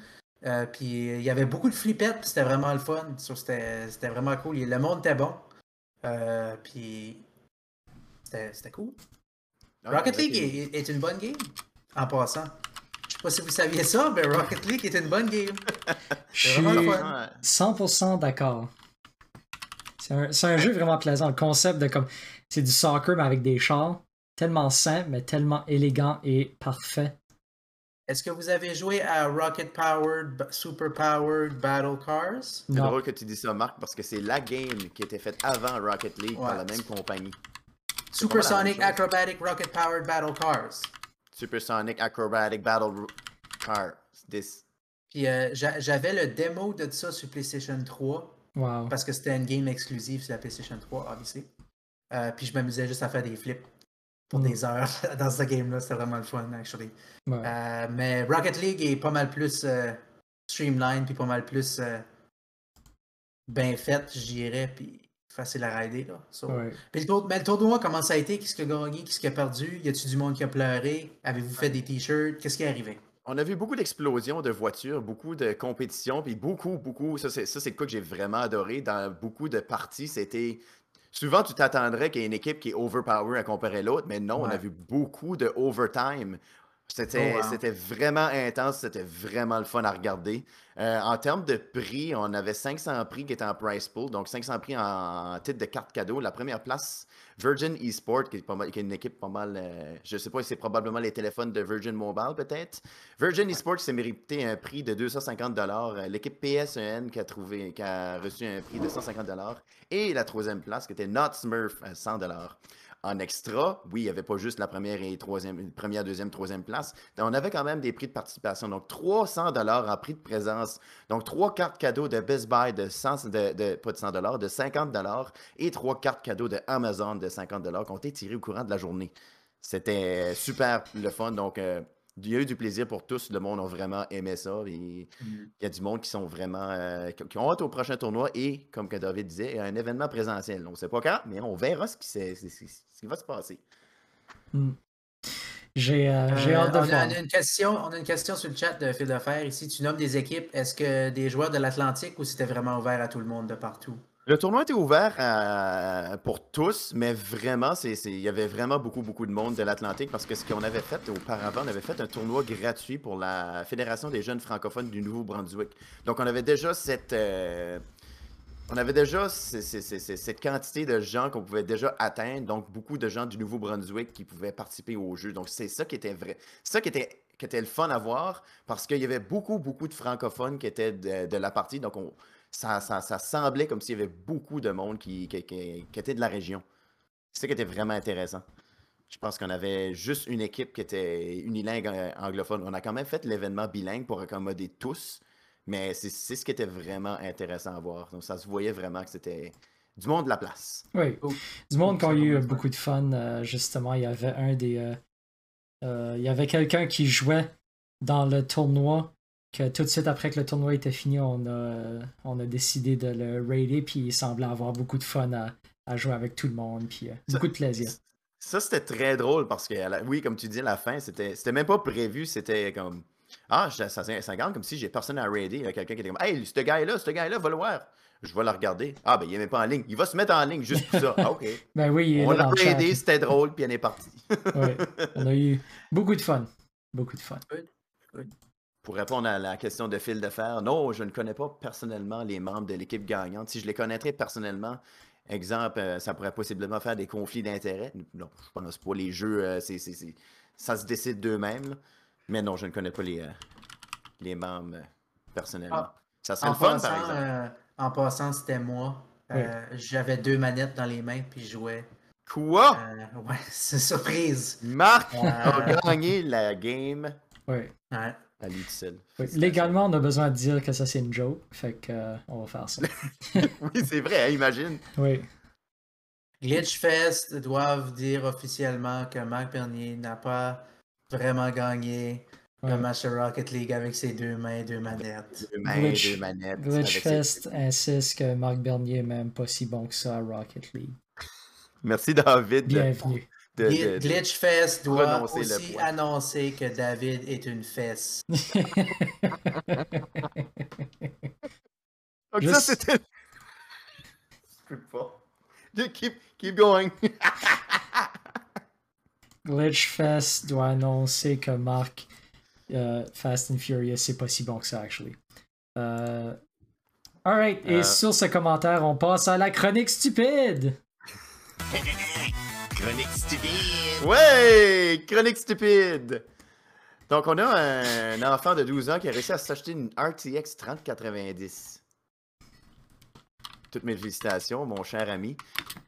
Euh, puis il y avait beaucoup de flippettes, puis c'était vraiment le fun. C'était c'était vraiment cool. Le monde était bon. Euh, puis c'était cool. Ouais, Rocket League est une bonne game, en passant. Je sais pas si vous saviez ça, mais Rocket League est une bonne game. Je suis le fun. Ouais. 100% d'accord. C'est un, jeu vraiment plaisant. Le concept de comme. C'est du soccer, mais avec des chars. Tellement simple, mais tellement élégant et parfait. Est-ce que vous avez joué à Rocket Powered, Super Powered Battle Cars? C'est drôle que tu dis ça, Marc, parce que c'est la game qui était faite avant Rocket League par la même compagnie. Supersonic. Acrobatic Rocket Powered Battle Cars. Supersonic Acrobatic Battle Car. This. Puis euh, j'a- j'avais le démo de ça sur PlayStation 3 Wow. parce que c'était une game exclusive sur la PlayStation 3, obviously. Euh, puis je m'amusais juste à faire des flips pour Mm. des heures dans ce game-là. C'était vraiment le fun, actually. Ouais. Euh, mais Rocket League est pas mal plus euh, streamline, puis pas mal plus euh, bien fait, je dirais, puis facile à rider. Là. So- Ouais. Puis le tour- mais le tournoi, comment ça a été? Qu'est-ce qui a gagné? Qu'est-ce qui a perdu? Y a-tu du monde qui a pleuré? Avez-vous fait des t-shirts? Qu'est-ce qui est arrivé? on a vu beaucoup d'explosions de voitures, beaucoup de compétitions, puis beaucoup, beaucoup, ça c'est ça c'est quoi que j'ai vraiment adoré dans beaucoup de parties, c'était souvent tu t'attendrais qu'il y ait une équipe qui est overpower à comparer l'autre, mais non, on a vu beaucoup de overtime. C'était Oh, wow. c'était vraiment intense, c'était vraiment le fun à regarder. Euh, en termes de prix, on avait 500 prix qui étaient en price pool, donc 500 prix en, en titre de carte cadeau. La première place, Virgin Esport, qui est, pas mal- qui est une équipe pas mal, euh, je sais pas, c'est probablement les téléphones de Virgin Mobile peut-être. Virgin Esport s'est mérité un prix de 250 Euh, L'équipe PSEN qui a, trouvé, qui a reçu un prix de 150 Et la troisième place qui était Not Smurf à 100 en extra, oui, il n'y avait pas juste la première et troisième, première, deuxième, troisième place. On avait quand même des prix de participation. Donc, 300 dollars en prix de présence. Donc, trois cartes cadeaux de Best Buy de 100, de, de- pas de 100 dollars, de 50 dollars et trois cartes cadeaux de Amazon de 50 dollars qui ont été tirées au courant de la journée. C'était super le fun. Donc, euh, il y a eu du plaisir pour tous. Le monde a vraiment aimé ça. Mm. il y a du monde qui sont vraiment euh, qui ont hâte au prochain tournoi et, comme que David disait, un événement présentiel. On ne sait pas quand, mais on verra ce qui, ce- va se passer. J'ai euh, Euh, hâte de on, a, voir. on a une question, on a une question sur le chat de Fil de Fer. Ici, tu nommes des équipes. Est-ce que des joueurs de l'Atlantique ou c'était vraiment ouvert à tout le monde de partout? Le tournoi était ouvert à- pour tous, mais vraiment, il y avait vraiment beaucoup, beaucoup de monde de l'Atlantique parce que ce qu'on avait fait auparavant, on avait fait un tournoi gratuit pour la Fédération des jeunes francophones du Nouveau-Brunswick. Donc, on avait déjà cette, euh, on avait déjà cette quantité de gens qu'on pouvait déjà atteindre, donc beaucoup de gens du Nouveau-Brunswick qui pouvaient participer au jeu. Donc, c'est ça qui était vrai. Ça qui était, qui était le fun à voir parce qu'il y avait beaucoup, beaucoup de francophones qui étaient de, de la partie. Donc, on, ça, ça, ça semblait comme s'il y avait beaucoup de monde qui, qui, qui- qui était de la région. C'est ça qui était vraiment intéressant. Je pense qu'on avait juste une équipe qui était unilingue euh, anglophone. On a quand même fait l'événement bilingue pour accommoder tous, mais c'est ce qui était vraiment intéressant à voir. Donc ça se voyait vraiment que c'était du monde de la place. Oui, Oh. du monde qui a eu euh, bien. beaucoup de fun. euh, justement, il y avait un des. euh, euh, il y avait quelqu'un qui jouait dans le tournoi. Que tout de suite après que le tournoi était fini, on a, on a décidé de le raider. Puis il semblait avoir beaucoup de fun à, à jouer avec tout le monde. Puis euh, Ça- beaucoup de plaisir. Ça, c'était très drôle parce que, à la- oui, comme tu dis, la fin, c'était c'était même pas prévu. C'était comme. Ah, ça, ça garde comme si j'ai personne à raider. Il y a quelqu'un qui était comme Hey, ce gars-là, ce gars-là, va le voir. Je vais le regarder. Ah, ben, il est même pas en ligne. Il va se mettre en ligne juste pour ça. Ah, OK. Ben oui, il est On là l'a raidé, c'était drôle, puis on est parti. Ouais, on a eu beaucoup de fun. Beaucoup de fun. Pour répondre à la question de fil de fer, non, je ne connais pas personnellement les membres de l'équipe gagnante. Si je les connaîtrais personnellement, exemple, euh, ça pourrait possiblement faire des conflits d'intérêts. Non, je pense pas. Les jeux, euh, c'est, ça se décide d'eux-mêmes. Mais non, je ne connais pas les, euh, les membres personnellement. Ah, ça serait En le fun, passant, par exemple. euh, en passant, c'était moi. Euh, J'avais deux manettes dans les mains puis je jouais. Quoi? Euh, ouais, c'est surprise. Marc Euh, a gagné la game Ouais. Ouais. À lui tout seul. Ouais. Légalement, on a besoin de dire que ça c'est une joke. Fait que euh, on va faire ça. oui, c'est vrai, hein, imagine. Oui. Glitchfest doivent dire officiellement que Marc Bernier n'a pas vraiment gagné Ouais. le match de Rocket League avec ses deux mains et deux manettes. Deux mains, Glitch- deux manettes. ses- Glitchfest insiste que Marc Bernier est même pas si bon que ça à Rocket League. Merci, David. de- Bienvenue. De- Gl- de- de- Glitchfest doit aussi annoncer que David est une fesse. Donc Juste- ça, c'était... Je peux pas. Just Keep, keep going. Glitchfest doit annoncer que Marc euh, Fast and Furious c'est pas si bon que ça, actually. Euh... Alright, et Euh. sur ce commentaire, on passe à la chronique stupide. Chronique stupide. Ouais, chronique stupide. Donc, on a un enfant de 12 ans qui a réussi à s'acheter une RTX 3090. Toutes mes félicitations, mon cher ami.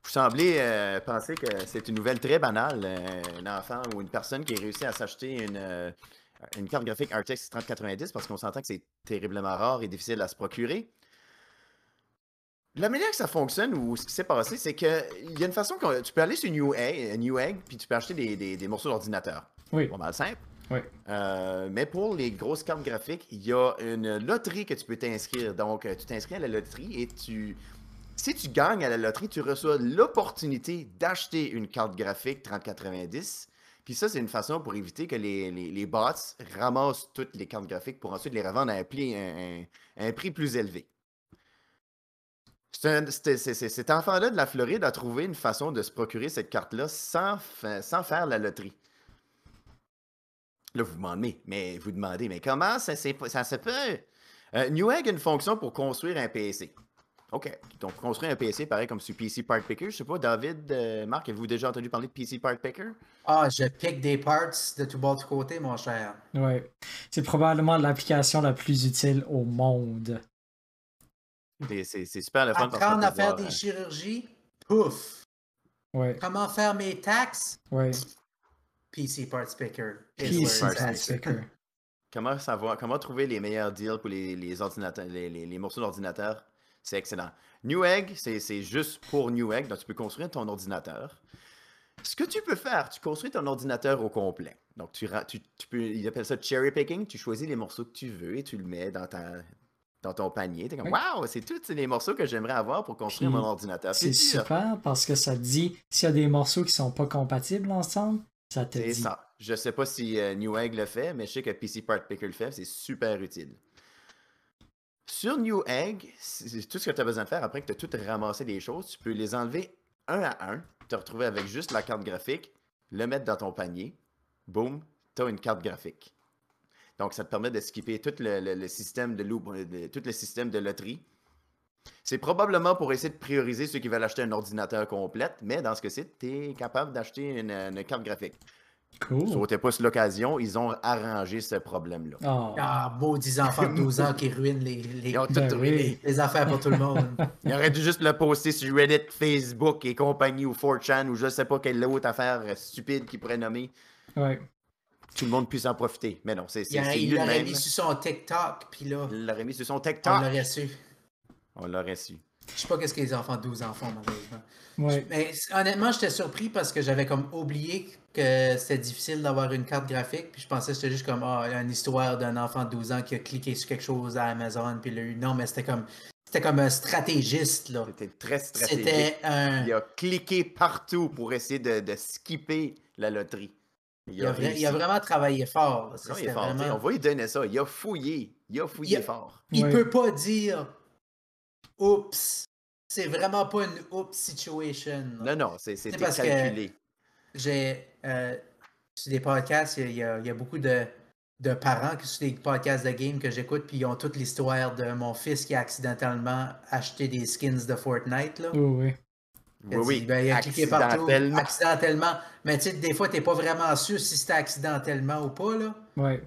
Vous semblez euh, penser que c'est une nouvelle très banale, euh, un enfant ou une personne qui a réussi à s'acheter une, euh, une carte graphique RTX 3090 parce qu'on s'entend que c'est terriblement rare et difficile à se procurer. La manière que ça fonctionne ou ce qui s'est passé, c'est qu'il y a une façon que tu peux aller sur Newegg, Newegg puis tu peux acheter des, des- des morceaux d'ordinateur. Oui, Pas mal simple. oui. Euh, mais pour les grosses cartes graphiques, il y a une loterie que tu peux t'inscrire. Donc, euh, tu t'inscris à la loterie et tu. Si tu gagnes à la loterie, tu reçois l'opportunité d'acheter une carte graphique 3090. Puis ça, c'est une façon pour éviter que les, les, les bots ramassent toutes les cartes graphiques pour ensuite les revendre à un prix, un, un- un prix plus élevé. Cet enfant-là de la Floride a trouvé une façon de se procurer cette carte-là sans, fa- sans faire la loterie. Là, vous demandez, mais vous demandez, mais comment ça, s'est- ça se peut? Euh, Newegg a une fonction pour construire un PC. OK. Donc, construire un PC, pareil comme sur PC Part Picker. Je sais pas, David, euh, Marc, avez-vous déjà entendu parler de PC Part Picker? Ah, je pique des parts de tout bord de côté, mon cher. Ouais. C'est probablement l'application la plus utile au monde. C'est- super le fun. Apprendre à faire voir, des euh, chirurgies, pouf. Ouais, Comment faire mes taxes, ouais. PC Parts Picker. it's Parts sticker. Comment savoir, comment trouver les meilleurs deals pour les, les ordinateurs, les, les- les morceaux d'ordinateur? C'est excellent. Newegg, c'est c'est juste pour Newegg, donc tu peux construire ton ordinateur. Ce que tu peux faire, tu construis ton ordinateur au complet. Donc, tu, tu, tu peux, ils appellent ça cherry picking. Tu choisis les morceaux que tu veux et tu le mets dans, ta, dans ton panier. Tu es comme, waouh, c'est tous les morceaux que j'aimerais avoir pour construire Puis, mon ordinateur. C'est super parce que ça te dit s'il y a des morceaux qui sont pas compatibles ensemble, ça te C'est dit. ça. Je sais pas si euh, Newegg le fait, mais je sais que PC Part Picker le fait. C'est super utile. Sur Newegg, c'est tout ce que tu as besoin de faire après que tu as tout ramassé des choses. Tu peux les enlever un à un, te retrouver avec juste la carte graphique, le mettre dans ton panier. Boum, tu as une carte graphique. Donc, ça te permet de skipper tout le, le- le système de, loop- de- tout le système de loterie. C'est probablement pour essayer de prioriser ceux qui veulent acheter un ordinateur complet, mais dans ce cas-ci, tu es capable d'acheter une, une carte graphique. Cool. Sautait pas sur l'occasion, ils ont arrangé ce problème-là. Oh. Ah, maudits enfants de 12 ans qui ruinent les, les, Ils ont tout Ben oui. les affaires pour tout le monde. Ils auraient dû juste le poster sur Reddit, Facebook et compagnie ou 4chan ou je sais pas quelle autre affaire euh, stupide qu'ils pourraient nommer. Ouais. Tout le monde puisse en profiter. Mais non, c'est Il, l'aurait mis sur son TikTok, puis là, Il l'aurait mis sur son on TikTok. l'aurait su. On l'aurait su. Je sais pas qu'est-ce que les enfants de 12 ans font, malheureusement. Ouais. Mais honnêtement, j'étais surpris parce que j'avais comme oublié que c'était difficile d'avoir une carte graphique. Puis je pensais que c'était juste comme ah, une histoire d'un enfant de 12 ans qui a cliqué sur quelque chose à Amazon. Puis il a eu. Non, mais c'était comme c'était comme un stratégiste, là. C'était très stratégique. C'était un. Il a cliqué partout pour essayer de, de skipper la loterie. Il a, il vraiment travaillé fort. Non, il est fort. vraiment- On va lui donner ça. Il a fouillé. Il a fouillé Il a- fort. Il Ouais. peut pas dire oups. C'est vraiment pas une oups situation. là. Non, non, c'est- calculé. J'ai euh, sur des podcasts, il y a- il y, beaucoup de, de parents qui sur des podcasts de game que j'écoute, puis ils ont toute l'histoire de mon fils qui a accidentellement acheté des skins de Fortnite. Là. Oh, oui. Oui, oui. ben, il a cliqué partout. accidentellement. Mais tu sais, des fois, t'es pas vraiment sûr si c'était accidentellement ou pas. Là. Ouais.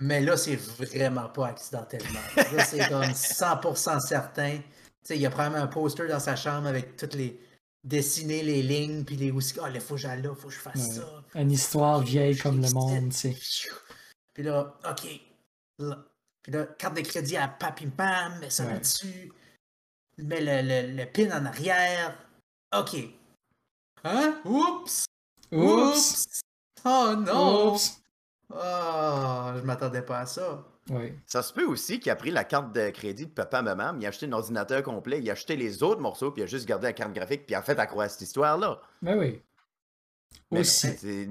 Mais là, c'est vraiment pas accidentellement. Là, c'est comme 100% certain. Tu sais, il y a probablement un poster dans sa chambre avec toutes les. dessiner les lignes, puis les aussi. Ah, là, faut que j'aille là, faut que je fasse Ouais. ça. Une histoire vieille comme le monde, tu sais. Puis là, OK. Là. Puis là, carte de crédit à papi pam, mets ça Ouais. là-dessus. Mets le, le, le pin en arrière. OK. Hein? Oups! Oups! Oh non! Oups! Oh, je m'attendais pas à ça. Ouais. Ça se peut aussi qu'il a pris la carte de crédit de papa maman, mais il a acheté un ordinateur complet, il a acheté les autres morceaux, puis il a juste gardé la carte graphique, puis il a fait accroître cette histoire-là. Ben oui. Mais non, Aussi. c'est-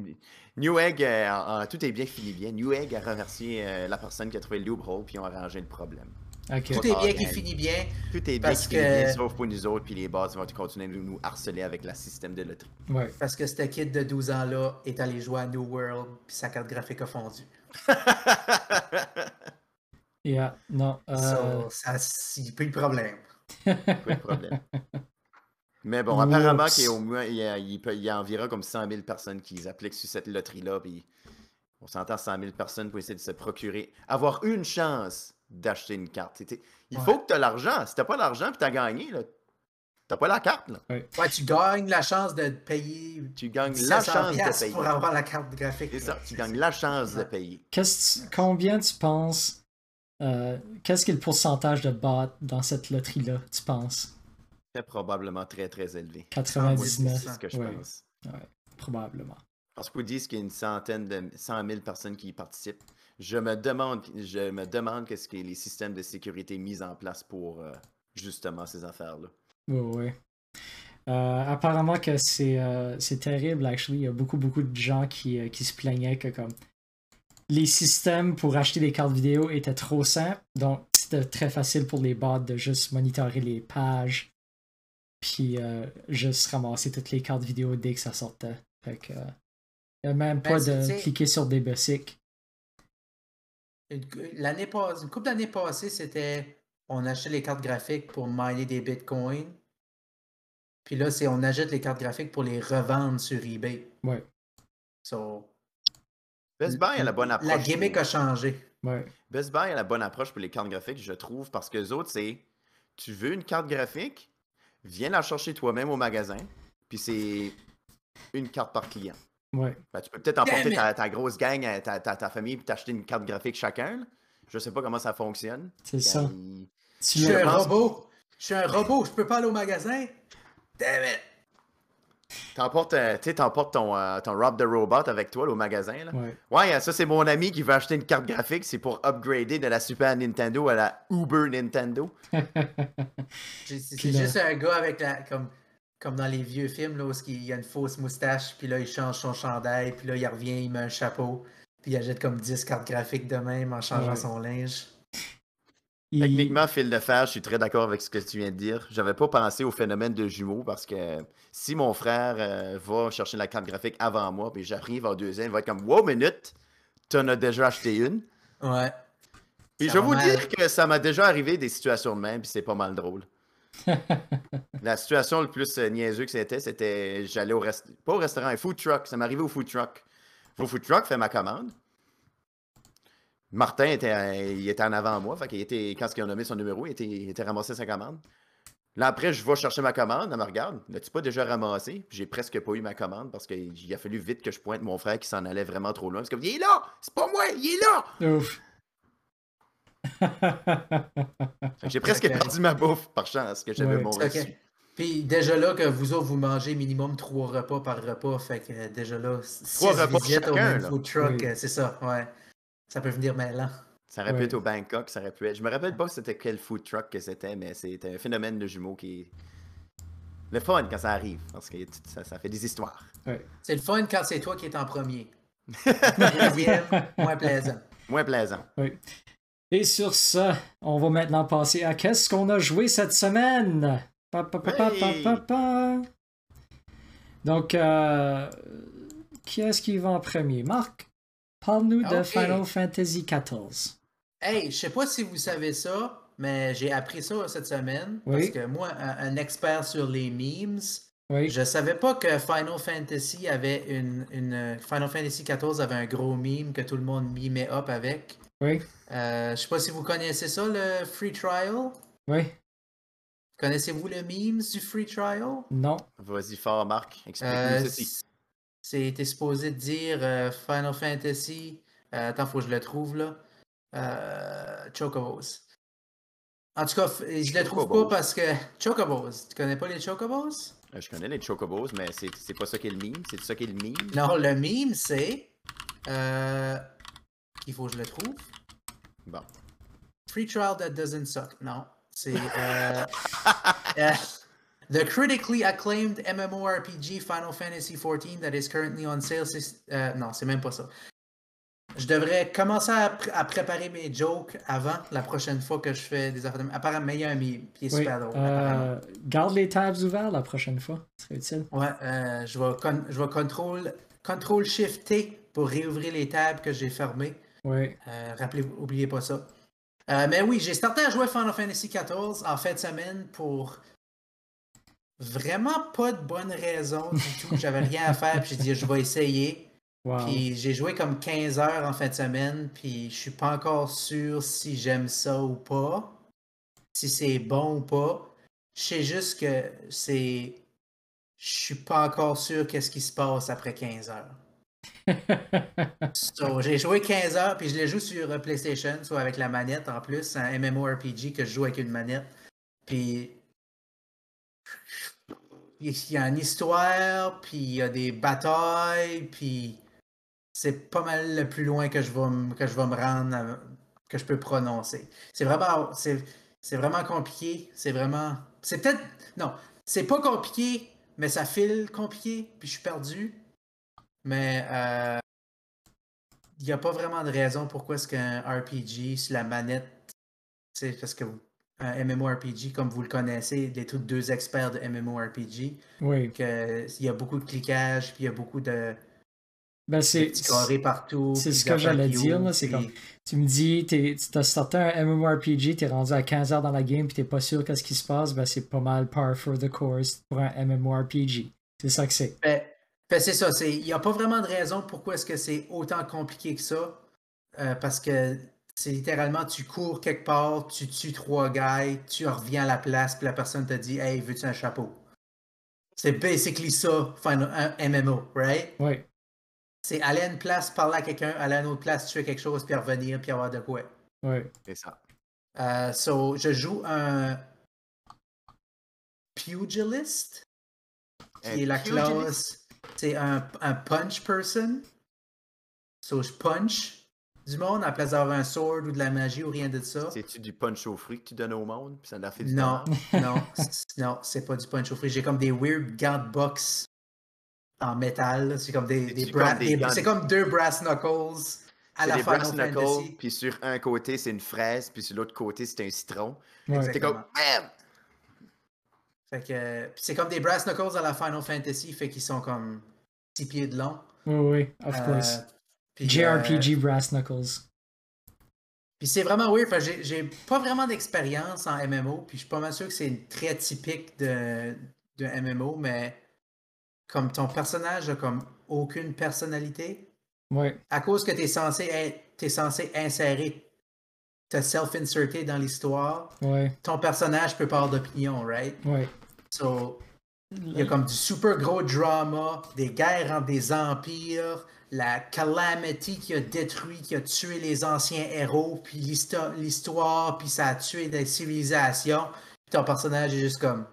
Newegg, euh, en- en- tout est bien fini bien. Newegg a remercié euh, la personne qui a trouvé le loophole, puis ils ont arrangé le problème. Tout est bien qui finit bien. Tout est bien Parce qui finit bien, que- sauf pour nous autres, puis les boss vont continuer de nous harceler avec le système de loterie. Ouais. Parce que ce kid de 12 ans-là est allé jouer à New World, puis sa carte graphique a fondu. Yeah. Non. euh, So, ça, c'est plus le problème. Pas de problème. Mais bon, Oups. apparemment qu'il y a au moins il y a, il peut- il y a environ comme 100 000 personnes qui appliquent sur cette loterie-là, puis on s'entend 100 000 personnes pour essayer de se procurer, avoir une chance d'acheter une carte. T'sais, Il Ouais. faut que tu aies l'argent. Si t'as pas l'argent puis t'as gagné, là, t'as pas la carte. Là. Ouais, tu gagnes la chance de payer Tu gagnes la 700 chance de payer. pour avoir la carte graphique. C'est ça, tu gagnes la chance de Ouais. payer. qu'est-ce tu- combien tu penses euh, Qu'est-ce qui est le pourcentage de bots dans cette loterie-là, tu penses? C'est probablement très très élevé. 99. C'est ce que je Ouais. pense. Probablement. Parce qu'on dit qu'il y a une centaine de 100 000 personnes qui y participent? Je me demande, je me demande qu'est-ce que les systèmes de sécurité mis en place pour euh, justement ces affaires-là. Oui, oui. Euh, apparemment que c'est euh, c'est terrible, actually. Il y a beaucoup, beaucoup de gens qui, euh, qui se plaignaient que comme les systèmes pour acheter des cartes vidéo étaient trop simples. Donc, c'était très facile pour les bots de juste monitorer les pages. Puis euh, juste ramasser toutes les cartes vidéo dès que ça sortait. Fait que. euh, il y a même pas Ben, c'est- de cliquer sur des basics. Une- L'année passée, une couple d'années passées, c'était on achetait les cartes graphiques pour miner des bitcoins. Puis là, c'est on achète les cartes graphiques pour les revendre sur eBay. Ouais, So, Best Buy a la bonne approche. la gimmick pour- a changé. ouais. Best Buy a la bonne approche pour les cartes graphiques, je trouve, parce que les autres, c'est tu veux une carte graphique, viens la chercher toi-même au magasin, puis c'est une carte par client. Ouais. Ben, tu peux peut-être emporter ta, ta grosse gang, euh, ta, ta, ta famille, puis t'acheter une carte graphique chacun. Je sais pas comment ça fonctionne. C'est ça. Ben, Tu Je suis un pense- robot. Je suis un robot, je peux pas aller au magasin. Damn it! T'emportes, euh, t'emportes ton, euh, ton Rob the Robot avec toi là, au magasin. Là. Ouais. Ouais, ça c'est mon ami qui veut acheter une carte graphique, c'est pour upgrader de la Super Nintendo à la Uber Nintendo. C'est c'est juste un gars avec la. Comme, comme dans les vieux films, là, où il y a une fausse moustache, puis là, il change son chandail, puis là, il revient, il met un chapeau, puis il achète comme 10 cartes graphiques de même en changeant Ouais. son linge. Il- Techniquement, fil de fer, je suis très d'accord avec ce que tu viens de dire. J'avais pas pensé au phénomène de jumeaux parce que si mon frère euh, va chercher la carte graphique avant moi, puis j'arrive en deuxième, il va être comme Wow, minute, t'en as déjà acheté une. Ouais. Puis Ça je vais va vous mal. dire que ça m'a déjà arrivé des situations de même, puis c'est pas mal drôle. La situation le plus euh, niaiseux que c'était, c'était j'allais au restaurant, pas au restaurant, un food truck. Ça arrivé au food truck. Au food truck, fait ma commande. Martin était, euh, en avant moi, était, quand il a nommé son numéro, il était, ramassé sa commande. Là, après, je vais chercher ma commande, elle me regarde. L'as-tu pas déjà ramassé? J'ai presque pas eu ma commande parce qu'il a fallu vite que je pointe mon frère qui s'en allait vraiment trop loin. Il est là! C'est pas moi! Il est là! Ouf. J'ai presque perdu ma bouffe par chance que j'avais Ouais. mon. Puis déjà là, que vous autres, vous mangez minimum 3 repas par repas, fait que déjà là, 6 Trois repas au chacun, même là. food truck, Oui. c'est ça, ouais. Ça peut venir mêlant. Ça aurait pu être au Bangkok, ça aurait pu être. Je me rappelle pas c'était quel food truck que c'était, mais c'était un phénomène de jumeaux qui. Le fun quand ça arrive, parce que ça, ça fait des histoires. C'est le fun quand c'est toi qui es en premier. Deuxième, moins plaisant. Moins plaisant. Et sur ça, on va maintenant passer à qu'est-ce qu'on a joué cette semaine? Pa, pa, pa, Hey! Donc, euh, qui est-ce qui va en premier? Marc, parle-nous de. Final Fantasy XIV. Hey, je sais pas si vous savez ça, mais j'ai appris ça cette semaine. Oui. Parce que moi, un, un expert sur les memes, Oui, je savais pas que Final Fantasy avait une, une- Final Fantasy XIV avait un gros meme que tout le monde mimait up avec. Oui, Euh, je sais pas si vous connaissez ça, le free trial. oui. Connaissez-vous le memes du free trial? Non. Vas-y fort, Marc. Explique-nous Euh, ceci. C'était supposé dire euh, Final Fantasy. euh, attends, faut que je le trouve là. Euh, Chocobos. En tout cas, je le trouve Chocobos. pas parce que. Chocobos. Tu connais pas les Chocobos? Euh, Je connais les Chocobos, mais c'est c'est pas ça qui est le meme? C'est ça qui est le meme? Non, le meme c'est. Euh, il faut que je le trouve? Bon. Free trial that doesn't suck. Non. C'est. euh, euh, the critically acclaimed MMORPG Final Fantasy XIV that is currently on sale. euh, non, c'est même pas ça. Je devrais commencer à, pr- à préparer mes jokes avant la prochaine fois que je fais des affaires de Apparemment, il y a un Oui. super drôle. Euh, garde les tabs ouverts la prochaine fois. Ce serait utile. Ouais, euh, je vais, con- je vais contrôle, contrôle Shift T pour réouvrir les tables que j'ai fermées. Oui. Euh, rappelez, oubliez pas ça. Euh, mais oui, j'ai starté à jouer Final Fantasy XIV en fin de semaine pour vraiment pas de bonne raison du tout. J'avais rien à faire, puis j'ai dit je vais essayer. Wow. Puis j'ai joué comme 15 heures en fin de semaine, puis je suis pas encore sûr si j'aime ça ou pas, si c'est bon ou pas. Je sais juste que c'est. Je suis pas encore sûr qu'est-ce qui se passe après 15 heures. J'ai joué 15 heures, puis je l'ai joué sur euh, PlayStation, soit avec la manette en plus. Un MMORPG que je joue avec une manette. Puis. Il y a une histoire, puis il y a des batailles, puis. C'est pas mal le plus loin que je vais que je vais me rendre, à- que je peux prononcer. C'est vraiment. C'est, c'est vraiment compliqué. C'est vraiment. C'est peut-être. Non, c'est pas compliqué mais ça file compliqué, puis je suis perdu. Mais euh, il n'y a pas vraiment de raison pourquoi est-ce qu'un RPG sur la manette, c'est parce que un MMORPG, comme vous le connaissez, les tous deux experts de MMORPG, Oui. que il y a beaucoup de cliquage, puis il y a beaucoup de, Ben, c'est. partout. c'est ce que j'allais dire, là, puis- comme- Tu me dis, tu as starté un MMORPG, t'es rendu à 15 heures dans la game, puis t'es pas sûr qu'est-ce qui se passe, ben c'est pas mal par for the course pour un MMORPG. C'est ça que c'est. Ben, c'est ça, c'est- il n'y a pas vraiment de raison pourquoi est-ce que c'est autant compliqué que ça. Euh, parce que c'est littéralement, tu cours quelque part, tu tues trois gars, tu reviens à la place, puis la personne te dit Hey, veux-tu un chapeau? C'est basically ça, Final- un MMO, right? Ouais. C'est aller à une place, parler à quelqu'un, aller à une autre place, tuer quelque chose, puis revenir, puis avoir de quoi. Ouais. C'est ça. Euh, so, je joue un pugilist, qui Un est la pugilist? classe. C'est un, un punch person. So, je punch du monde à la place d'avoir un sword ou de la magie ou rien de ça. C'est-tu du punch aux fruits que tu donnes au monde? Puis ça leur fait du Non, non, non, c'est pas du punch au fruit. J'ai comme des weird de boxe en métal. C'est comme des, des bra- C'est comme deux brass knuckles à la des Final brass knuckles, puis sur un côté, c'est une fraise, puis sur l'autre côté, c'est un citron. Ouais. T'es comme, man! Fait que c'est comme des brass knuckles à la Final Fantasy, fait qu'ils sont comme 6 pieds de long. Oui, oui, of Euh, course. puis, JRPG euh, Brass Knuckles. Puis c'est vraiment weird, parce que j'ai- j'ai pas vraiment d'expérience en MMO, puis je suis pas mal sûr que c'est très typique de, de MMO, mais comme ton personnage a comme aucune personnalité, Ouais. à cause que t'es censé être, t'es censé insérer, te self-inserter dans l'histoire, Ouais. ton personnage peut pas avoir d'opinion, right? Ouais. So, il y a comme du super gros drama, des guerres entre des empires, la calamity qui a détruit, qui a tué les anciens héros, puis l'histo- l'histoire, puis ça a tué des civilisations. Puis ton personnage est juste comme.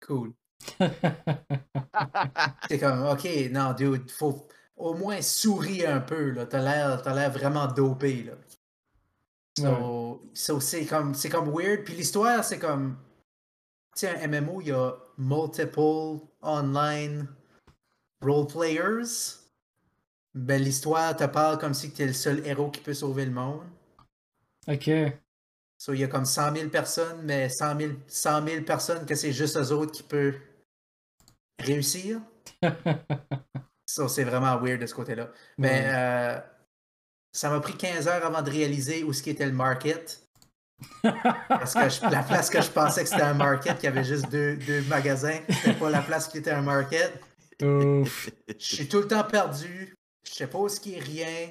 Cool. C'est comme, ok, non, dude, faut au moins sourire un peu, là. T'as l'air, t'as l'air vraiment dopé, là. So, so c'est comme, c'est comme weird. Puis l'histoire, c'est comme, tu sais, un MMO, il y a multiple online role players. Ben, l'histoire te parle comme si tu es le seul héros qui peut sauver le monde. ok. So, il y a comme 100 000 personnes, mais 100 000, 100 000 personnes que c'est juste eux autres qui peuvent réussir. So, c'est vraiment weird de ce côté-là. Mais Ouais. euh, ça m'a pris 15 heures avant de réaliser où ce qui était le market. Parce que je- la place que je pensais que c'était un market, qu'il y avait juste deux, deux magasins, c'était pas la place qui était un market. Ouf. Je suis tout le temps perdu. Je sais pas où ce qui est rien.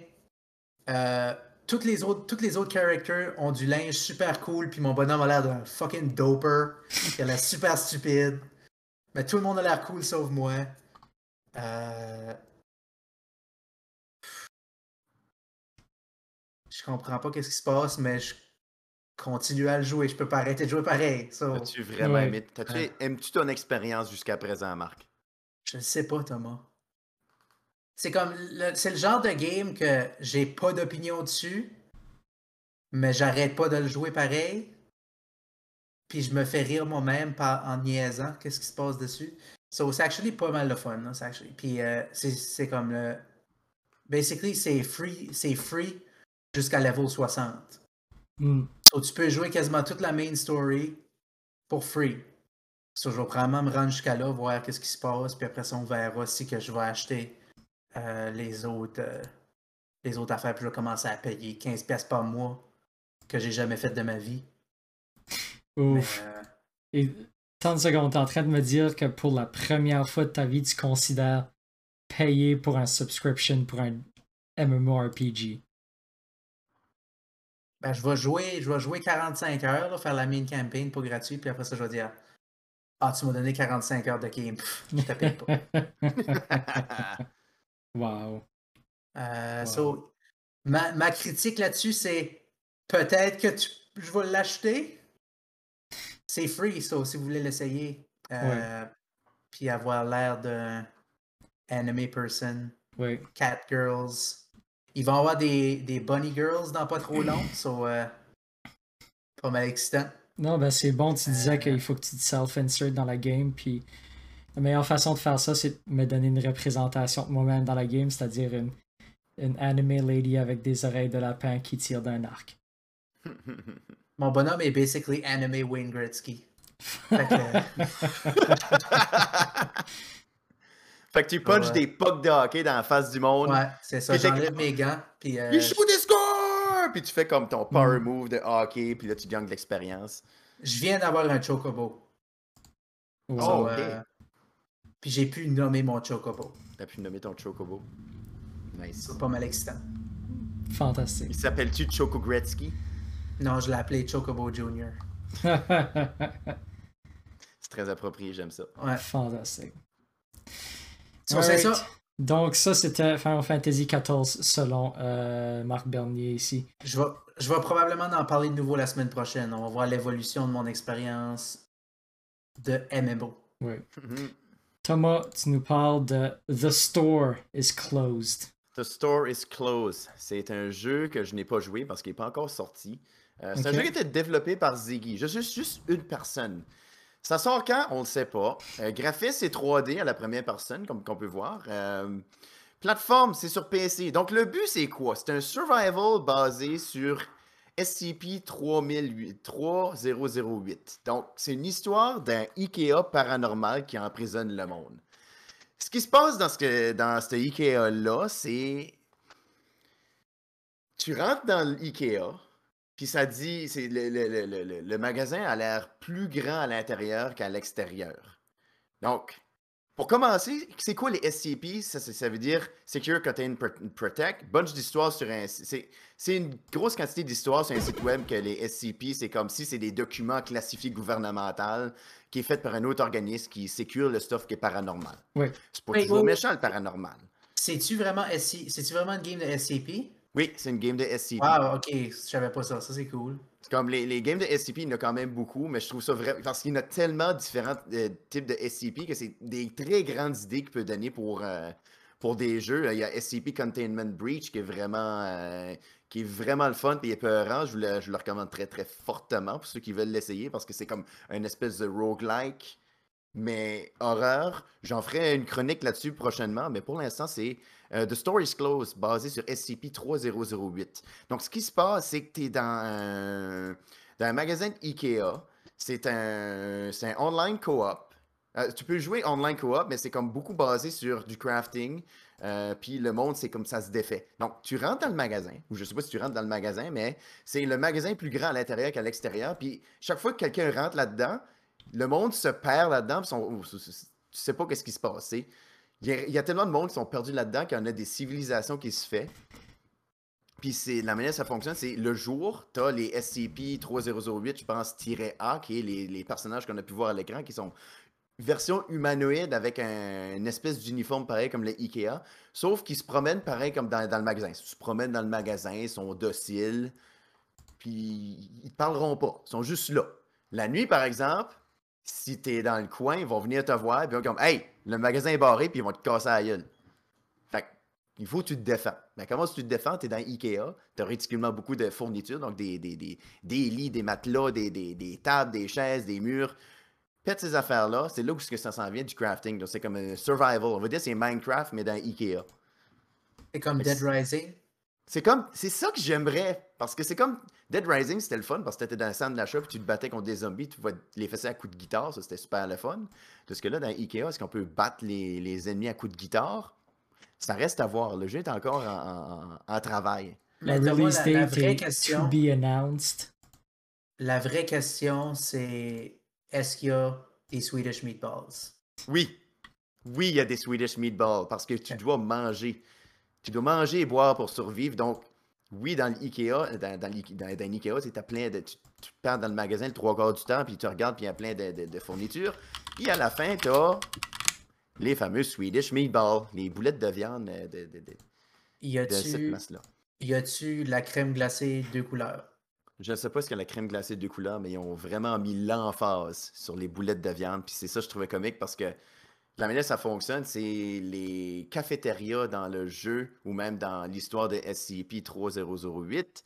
Euh, toutes les autres, toutes les autres characters ont du linge super cool, puis mon bonhomme a l'air d'un fucking doper. Il a l'air super stupide. Mais tout le monde a l'air cool sauf moi. Euh... Je comprends pas qu'est-ce qui se passe, mais je continue à le jouer. Je peux pas arrêter de jouer pareil. So, As-tu vraiment Ouais. aimé? Ouais. Aimes-tu ton expérience jusqu'à présent, Marc? Je ne sais pas, Thomas. C'est comme le, c'est le genre de game que j'ai pas d'opinion dessus, mais j'arrête pas de le jouer pareil. Puis je me fais rire moi-même par, en niaisant qu'est-ce qui se passe dessus. So, c'est actually pas mal de fun. là, c'est actually- Puis euh, c'est, c'est comme le. Basically, c'est free, c'est free jusqu'à level 60. Hmm. So, tu peux jouer quasiment toute la main story pour free. So, je vais probablement me rendre jusqu'à là, voir qu'est-ce qui se passe, puis après ça, on verra si que je vais acheter euh, les autres euh, les autres affaires, puis je vais commencer à payer 15$ piastres par mois que j'ai jamais fait de ma vie. Mais, Ouf. euh, Et 30 secondes, t'es en train de me dire que pour la première fois de ta vie, tu considères payer pour un subscription pour un MMORPG. Ben, je vais jouer, je vais jouer 45 heures, là, faire la main campaign pour gratuit, puis après ça, je vais dire Ah, tu m'as donné 45 heures de game. Pff, je te paye pas. wow. Euh, Wow. so, ma, ma critique là-dessus, c'est peut-être que tu- je vais l'acheter. C'est free, so, si vous voulez l'essayer. Euh, Puis avoir l'air d'un anime person, cat girls. Ils vont avoir des, des bunny girls dans pas trop long, so, euh, pas mal excitant. Non, ben c'est bon, tu disais Euh. qu'il faut que tu te self-insert dans la game, puis la meilleure façon de faire ça, c'est de me donner une représentation de moi-même dans la game, c'est-à-dire une, une anime lady avec des oreilles de lapin qui tire d'un arc. Mon bonhomme est basically anime Wayne Gretzky. Fait que, fait que tu punches Ouais. des pucks de hockey dans la face du monde. ouais, c'est ça. J'enlève mes gants. Puis, euh, You shoot! Puis tu fais comme ton power Mm. move de hockey, puis là tu gagnes de l'expérience. je viens d'avoir un chocobo. Oh, So, ok. euh, puis j'ai pu nommer mon chocobo. T'as pu nommer ton chocobo. Nice. C'est pas mal excitant. Il Fantastique. s'appelle-tu Choco Gretzky? Non, je l'ai appelé Chocobo Junior. C'est très approprié, j'aime ça. Ouais. Fantastique. Ça? Donc ça, c'était Final Fantasy XIV selon euh, Marc Bernier ici. Je vais, je vais probablement en parler de nouveau la semaine prochaine. On va voir l'évolution de mon expérience de MMO. Oui. Mhm. Thomas, tu nous parles de The Store is Closed. The Store is Closed. C'est un jeu que je n'ai pas joué parce qu'il n'est pas encore sorti. Euh, c'est un jeu qui était développé par Ziggy. Je suis juste une personne. Ça sort quand? On ne le sait pas. Euh, graphisme, c'est 3D à la première personne, comme qu'on peut voir. Euh, plateforme, c'est sur PC. Donc, le but, c'est quoi? C'est un survival basé sur SCP 3008, 3008. Donc, c'est une histoire d'un Ikea paranormal qui emprisonne le monde. Ce qui se passe dans ce, dans ce Ikea-là, c'est. Tu rentres dans l'Ikea, puis ça dit. c'est le, le- le- le- le- le magasin a l'air plus grand à l'intérieur qu'à l'extérieur. Donc, pour commencer, c'est quoi les SCP ça, ça veut dire Secure Contain Pro- Protect. Bunch d'histoires sur un. C'est c'est une grosse quantité d'histoires sur un site web que les SCP, c'est comme si c'est des documents classifiés gouvernementaux qui est fait par un autre organisme qui sécure le stuff qui est paranormal. Oui. C'est pas toujours oui, oui. méchant le paranormal. C'est-tu vraiment, SC... C'est-tu vraiment une game de SCP? Oui, c'est une game de SCP. Ah, ok, je savais pas ça. Ça, c'est cool. C'est Comme les, les games de SCP, il y en a quand même beaucoup, mais je trouve ça vrai parce qu'il y en a tellement différents euh, types de SCP que c'est des très grandes idées qu'il peut donner pour, euh, pour des jeux. Il y a SCP Containment Breach qui est vraiment, euh, qui est vraiment le fun et épeurant. Je vous, le, je vous le recommande très très fortement pour ceux qui veulent l'essayer parce que c'est comme une espèce de roguelike, mais horreur. J'en ferai une chronique là-dessus prochainement, mais pour l'instant, c'est euh, The Story is Closed, basé sur SCP-3008. Donc, ce qui se passe, c'est que tu es dans un, magasin Ikea. C'est un, un online co-op. Euh, tu peux jouer online co-op, mais c'est comme beaucoup basé sur du crafting. euh, puis le monde, c'est comme ça se défait. Donc, tu rentres dans le magasin, ou je sais pas si tu rentres dans le magasin, mais c'est le magasin plus grand à l'intérieur qu'à l'extérieur. Puis chaque fois que quelqu'un rentre là-dedans, le monde se perd là-dedans. tu sais pas qu'est-ce qui se passe. c'est- Il y, a, tellement de monde qui sont perdus là-dedans qu'il y en a des civilisations qui se fait. Puis c'est la manière dont ça fonctionne, c'est le jour, tu as les SCP-3008, je pense, -A, qui est les, personnages qu'on a pu voir à l'écran, qui sont version humanoïde avec un- une espèce d'uniforme pareil comme le Ikea, sauf qu'ils se promènent pareil comme dans, dans le magasin. Ils se promènent dans le magasin, ils sont dociles, puis ils te parleront pas, ils sont juste là. La nuit, par exemple, si tu es dans le coin, ils vont venir te voir, puis ils vont comme Hey, le magasin est barré, puis ils vont te casser la gueule. Fait il faut que tu te défends. Mais comment tu te défends? Tu es dans Ikea, tu as ridiculement beaucoup de fournitures, donc des, des, des, des lits, des matelas, des, des, des tables, des chaises, des murs. Pète ces affaires-là, c'est là où ça s'en vient du crafting. Donc, c'est comme un survival. On va dire que c'est Minecraft, mais dans Ikea. C'est comme Dead Rising. C'est comme, c'est ça que j'aimerais. Parce que c'est comme Dead Rising, c'était le fun parce que t'étais dans le centre d'achat puis tu te battais contre des zombies, tu pouvais les fesser à coups de guitare, ça c'était super le fun. Parce que là, dans Ikea, est-ce qu'on peut battre les, les ennemis à coups de guitare? Ça reste à voir. Le jeu est encore en, en- en travail. La Mais release la, la vraie est question, to be announced. la vraie question, c'est est-ce qu'il y a des Swedish meatballs? Oui. Oui, il y a des Swedish meatballs parce que tu dois manger. Tu dois manger et boire pour survivre. Donc, oui, dans l'IKEA, dans, dans, t'as plein de. Tu, tu pars dans le magasin le trois quarts du temps, puis tu regardes, puis il y a plein de, de- de fournitures. Puis à la fin, tu as les fameux Swedish meatballs, les boulettes de viande euh, de, de, de, Y de cette masse-là. y a-tu la crème glacée deux couleurs? Je ne sais pas ce que la crème glacée de couleurs, mais ils ont vraiment mis l'emphase sur les boulettes de viande. Puis c'est ça que je trouvais comique parce que la manière ça fonctionne, c'est les cafétérias dans le jeu ou même dans l'histoire de SCP-3008.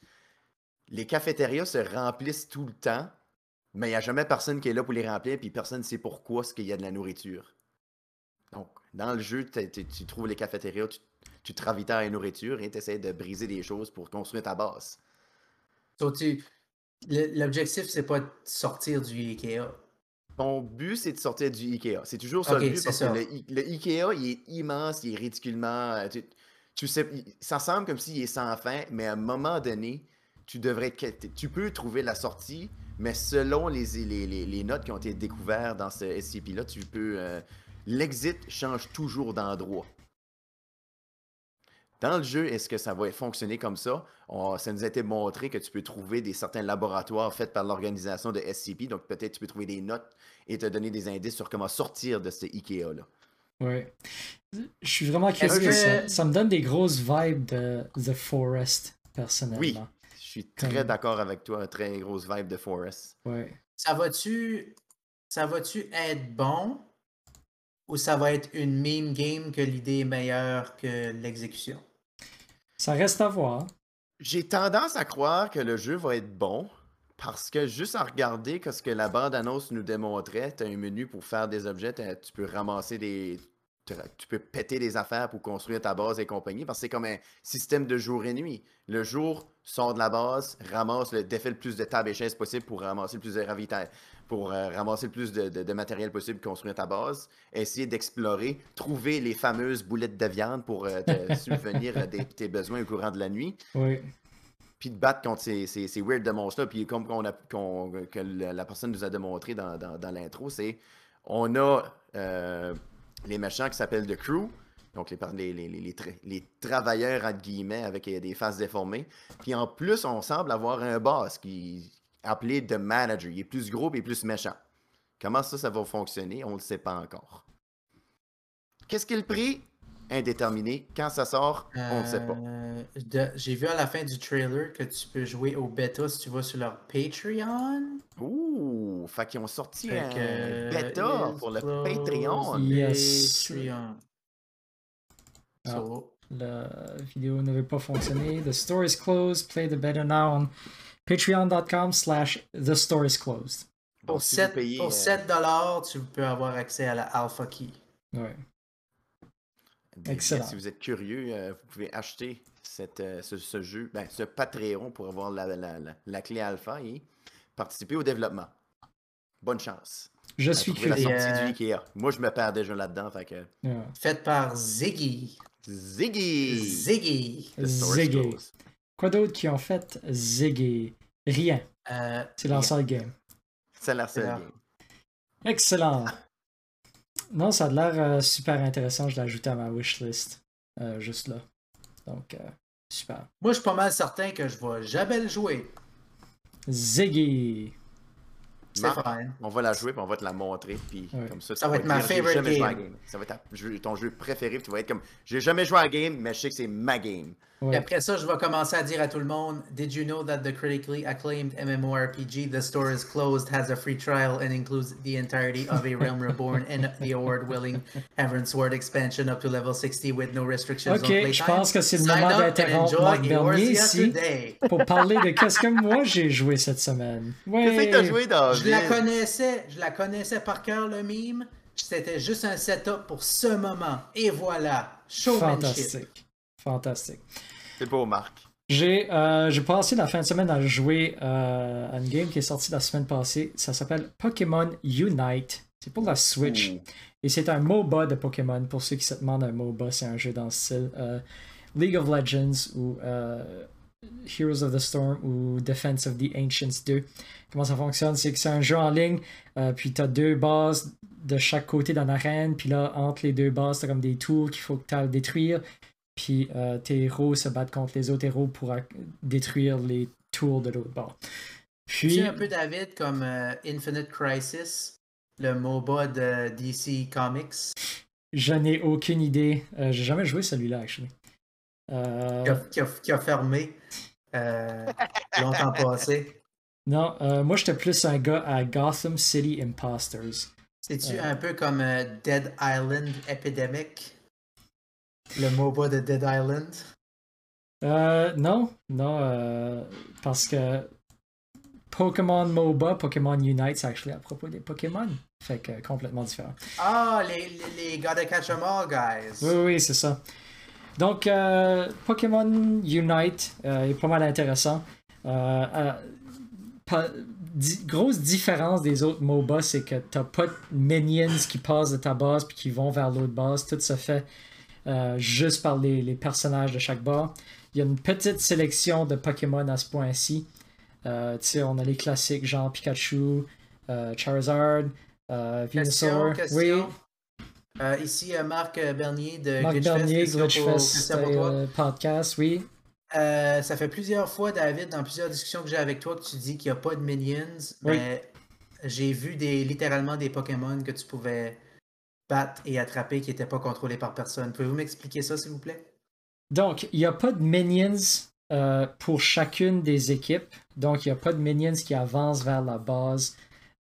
Les cafétérias se remplissent tout le temps Mais il n'y a jamais personne qui est là pour les remplir, puis personne ne sait pourquoi ce qu'il y a de la nourriture. Donc, dans le jeu, tu trouves les cafétérias, tu, tu te à la nourriture et tu essaies de briser des choses pour construire ta base. L'objectif, c'est pas de sortir du Ikea. Ton but, c'est de sortir du Ikea. C'est toujours ça le but parce que le, Ikea, il est immense, il est ridiculement. Euh, tu, sais, ça semble comme s'il est sans fin, mais à un moment donné, tu devrais. Tu peux trouver la sortie, mais selon les, les, notes qui ont été découvertes dans ce SCP-là, tu peux. Euh, l'exit change toujours d'endroit. Dans le jeu, est-ce que ça va fonctionner comme ça? ça nous a été montré que tu peux trouver des certains laboratoires faits par l'organisation de SCP. Donc, peut-être tu peux trouver des notes et te donner des indices sur comment sortir de ce IKEA-là. Oui. Je suis vraiment curieux. Ça, ça, me donne des grosses vibes de The Forest, personnellement. Oui, je suis très d'accord avec toi. Très grosse vibe de Forest. Oui. Ça va-tu ça va-tu être bon? Ou ça va être une meme game que l'idée est meilleure que l'exécution? Ça reste à voir. J'ai tendance à croire que le jeu va être bon parce que juste à regarder ce que la bande-annonce nous démontrait, tu as un menu pour faire des objets, tu peux ramasser des. Tu peux péter des affaires pour construire ta base et compagnie, parce que c'est comme un système de jour et nuit. Le jour, sort de la base, ramasse, le, défait le plus de tables et chaises possible pour ramasser le plus de ravitaillement pour euh, ramasser le plus de, matériel possible, construire ta base, essayer d'explorer, trouver les fameuses boulettes de viande pour euh, te subvenir à tes besoins au courant de la nuit. Oui. Puis de battre contre ces, ces, weird de monstres-là. Puis comme a, que la personne nous a démontré dans, l'intro, c'est on a euh, les méchants qui s'appellent The Crew. Donc, les, les, les, les, travailleurs, entre guillemets, avec des faces déformées. Puis en plus, on semble avoir un boss qui, appelé The Manager. Il est plus gros et plus méchant. Comment ça, ça va fonctionner? On ne le sait pas encore. Qu'est-ce qu'il le prix? Indéterminé. Quand ça sort, on ne sait pas. Euh, j'ai vu à la fin du trailer que tu peux jouer au bêta si tu vas sur leur Patreon. Ouh! Fait qu'ils ont sorti un bêta pour le Patreon. Yes. Ah, la vidéo n'avait pas fonctionné. The store is closed. Play the beta now on Patreon.com slash The Store is Closed. Pour, 7, pour 7 euh, dollars, tu peux avoir accès à la Alpha Key. Ouais. Excellent. Si vous êtes curieux, euh, vous pouvez acheter cette, euh, ce, jeu, ben, ce Patreon pour avoir la, la, la, clé Alpha et participer au développement. Bonne chance. Je suis curieux. La sortie du Ikea. Moi, je me perds déjà là-dedans. Fait que... Faites par Ziggy. Ziggy. Ziggy. Ziggy. Quoi d'autre qui ont fait Ziggy Rien. Euh, c'est leur seul game. C'est leur seul game. Excellent. Non, ça a l'air euh, super intéressant. Je l'ai ajouté à ma wishlist. Euh, juste là. Donc, super. Moi, je suis pas mal certain que je vais jamais le jouer. Ziggy. On va la jouer puis on va te la montrer. Puis comme ça, ça va être ma favorite game. Ça va être ton jeu préféré. tu vas être comme j'ai jamais joué à un game, mais je sais que c'est ma game. Et après ça, je vais commencer à dire à tout le monde Did you know that the critically acclaimed MMORPG The Store is Closed has a free trial and includes the entirety of A Realm Reborn and the award-winning Heaven Sword expansion up to level 60 with no restrictions Ok, je pense que c'est le moment d'interrompre Marc Bernier ici pour parler de qu'est-ce que moi j'ai joué cette semaine. Qu'est-ce que t'as joué, David? Je la connaissais, je la connaissais par cœur, le mime. C'était juste un setup pour ce moment. Et voilà, showmanship. Fantastique. Fantastique. C'est beau, Marc. J'ai euh, passé la fin de semaine à jouer euh, à une game qui est sortie la semaine passée. Ça s'appelle Pokémon Unite. C'est pour la Switch. Et c'est un MOBA de Pokémon. Pour ceux qui se demandent, un MOBA, c'est un jeu dans le style euh, League of Legends ou Heroes of the Storm ou Defense of the Ancients 2. Comment ça fonctionne? C'est que c'est un jeu en ligne, puis tu as deux bases de chaque côté dans l'arène, puis là, entre les deux bases, tu as comme des tours qu'il faut que tu détruire puis euh, tes héros se battent contre les autres héros pour détruire les tours de l'autre bord. Puis... un peu David comme euh, Infinite Crisis, le MOBA de DC Comics? Je n'ai aucune idée. Euh, j'ai jamais joué celui-là, actually. Qui a, fermé longtemps passé. Non, moi j'étais plus un gars à Gotham City Imposters. C'est-tu un peu comme Dead Island Epidemic? Le MOBA de Dead Island? Euh, non, non, euh, parce que Pokémon MOBA, Pokémon Unite, c'est actually à propos des Pokémon. Fait que complètement différent. Ah, les, les, les Gotta Catch 'em All, guys. Oui, oui, c'est ça. Donc, euh, Pokémon Unite euh, est pas mal intéressant. Euh, pas- di- grosse différence des autres MOBA, c'est que t'as pas de minions qui passent de ta base puis qui vont vers l'autre base. Tout se fait euh, juste par les, les personnages de chaque bas. Il y a une petite sélection de Pokémon à ce point-ci. Euh, on a les classiques genre Pikachu, euh, Charizard, Question, Venusaur. question. Oui, ici, Marc Bernier de Marc Glitchfest. Bernier, pour podcast, oui. Euh, ça fait plusieurs fois, David, dans plusieurs discussions que j'ai avec toi, que tu dis qu'il n'y a pas de minions, Oui. mais j'ai vu des, littéralement des Pokémon que tu pouvais battre et attraper qui n'étaient pas contrôlés par personne. Pouvez-vous m'expliquer ça, s'il vous plaît? Donc, il n'y a pas de minions euh, pour chacune des équipes. Donc, il n'y a pas de minions qui avancent vers la base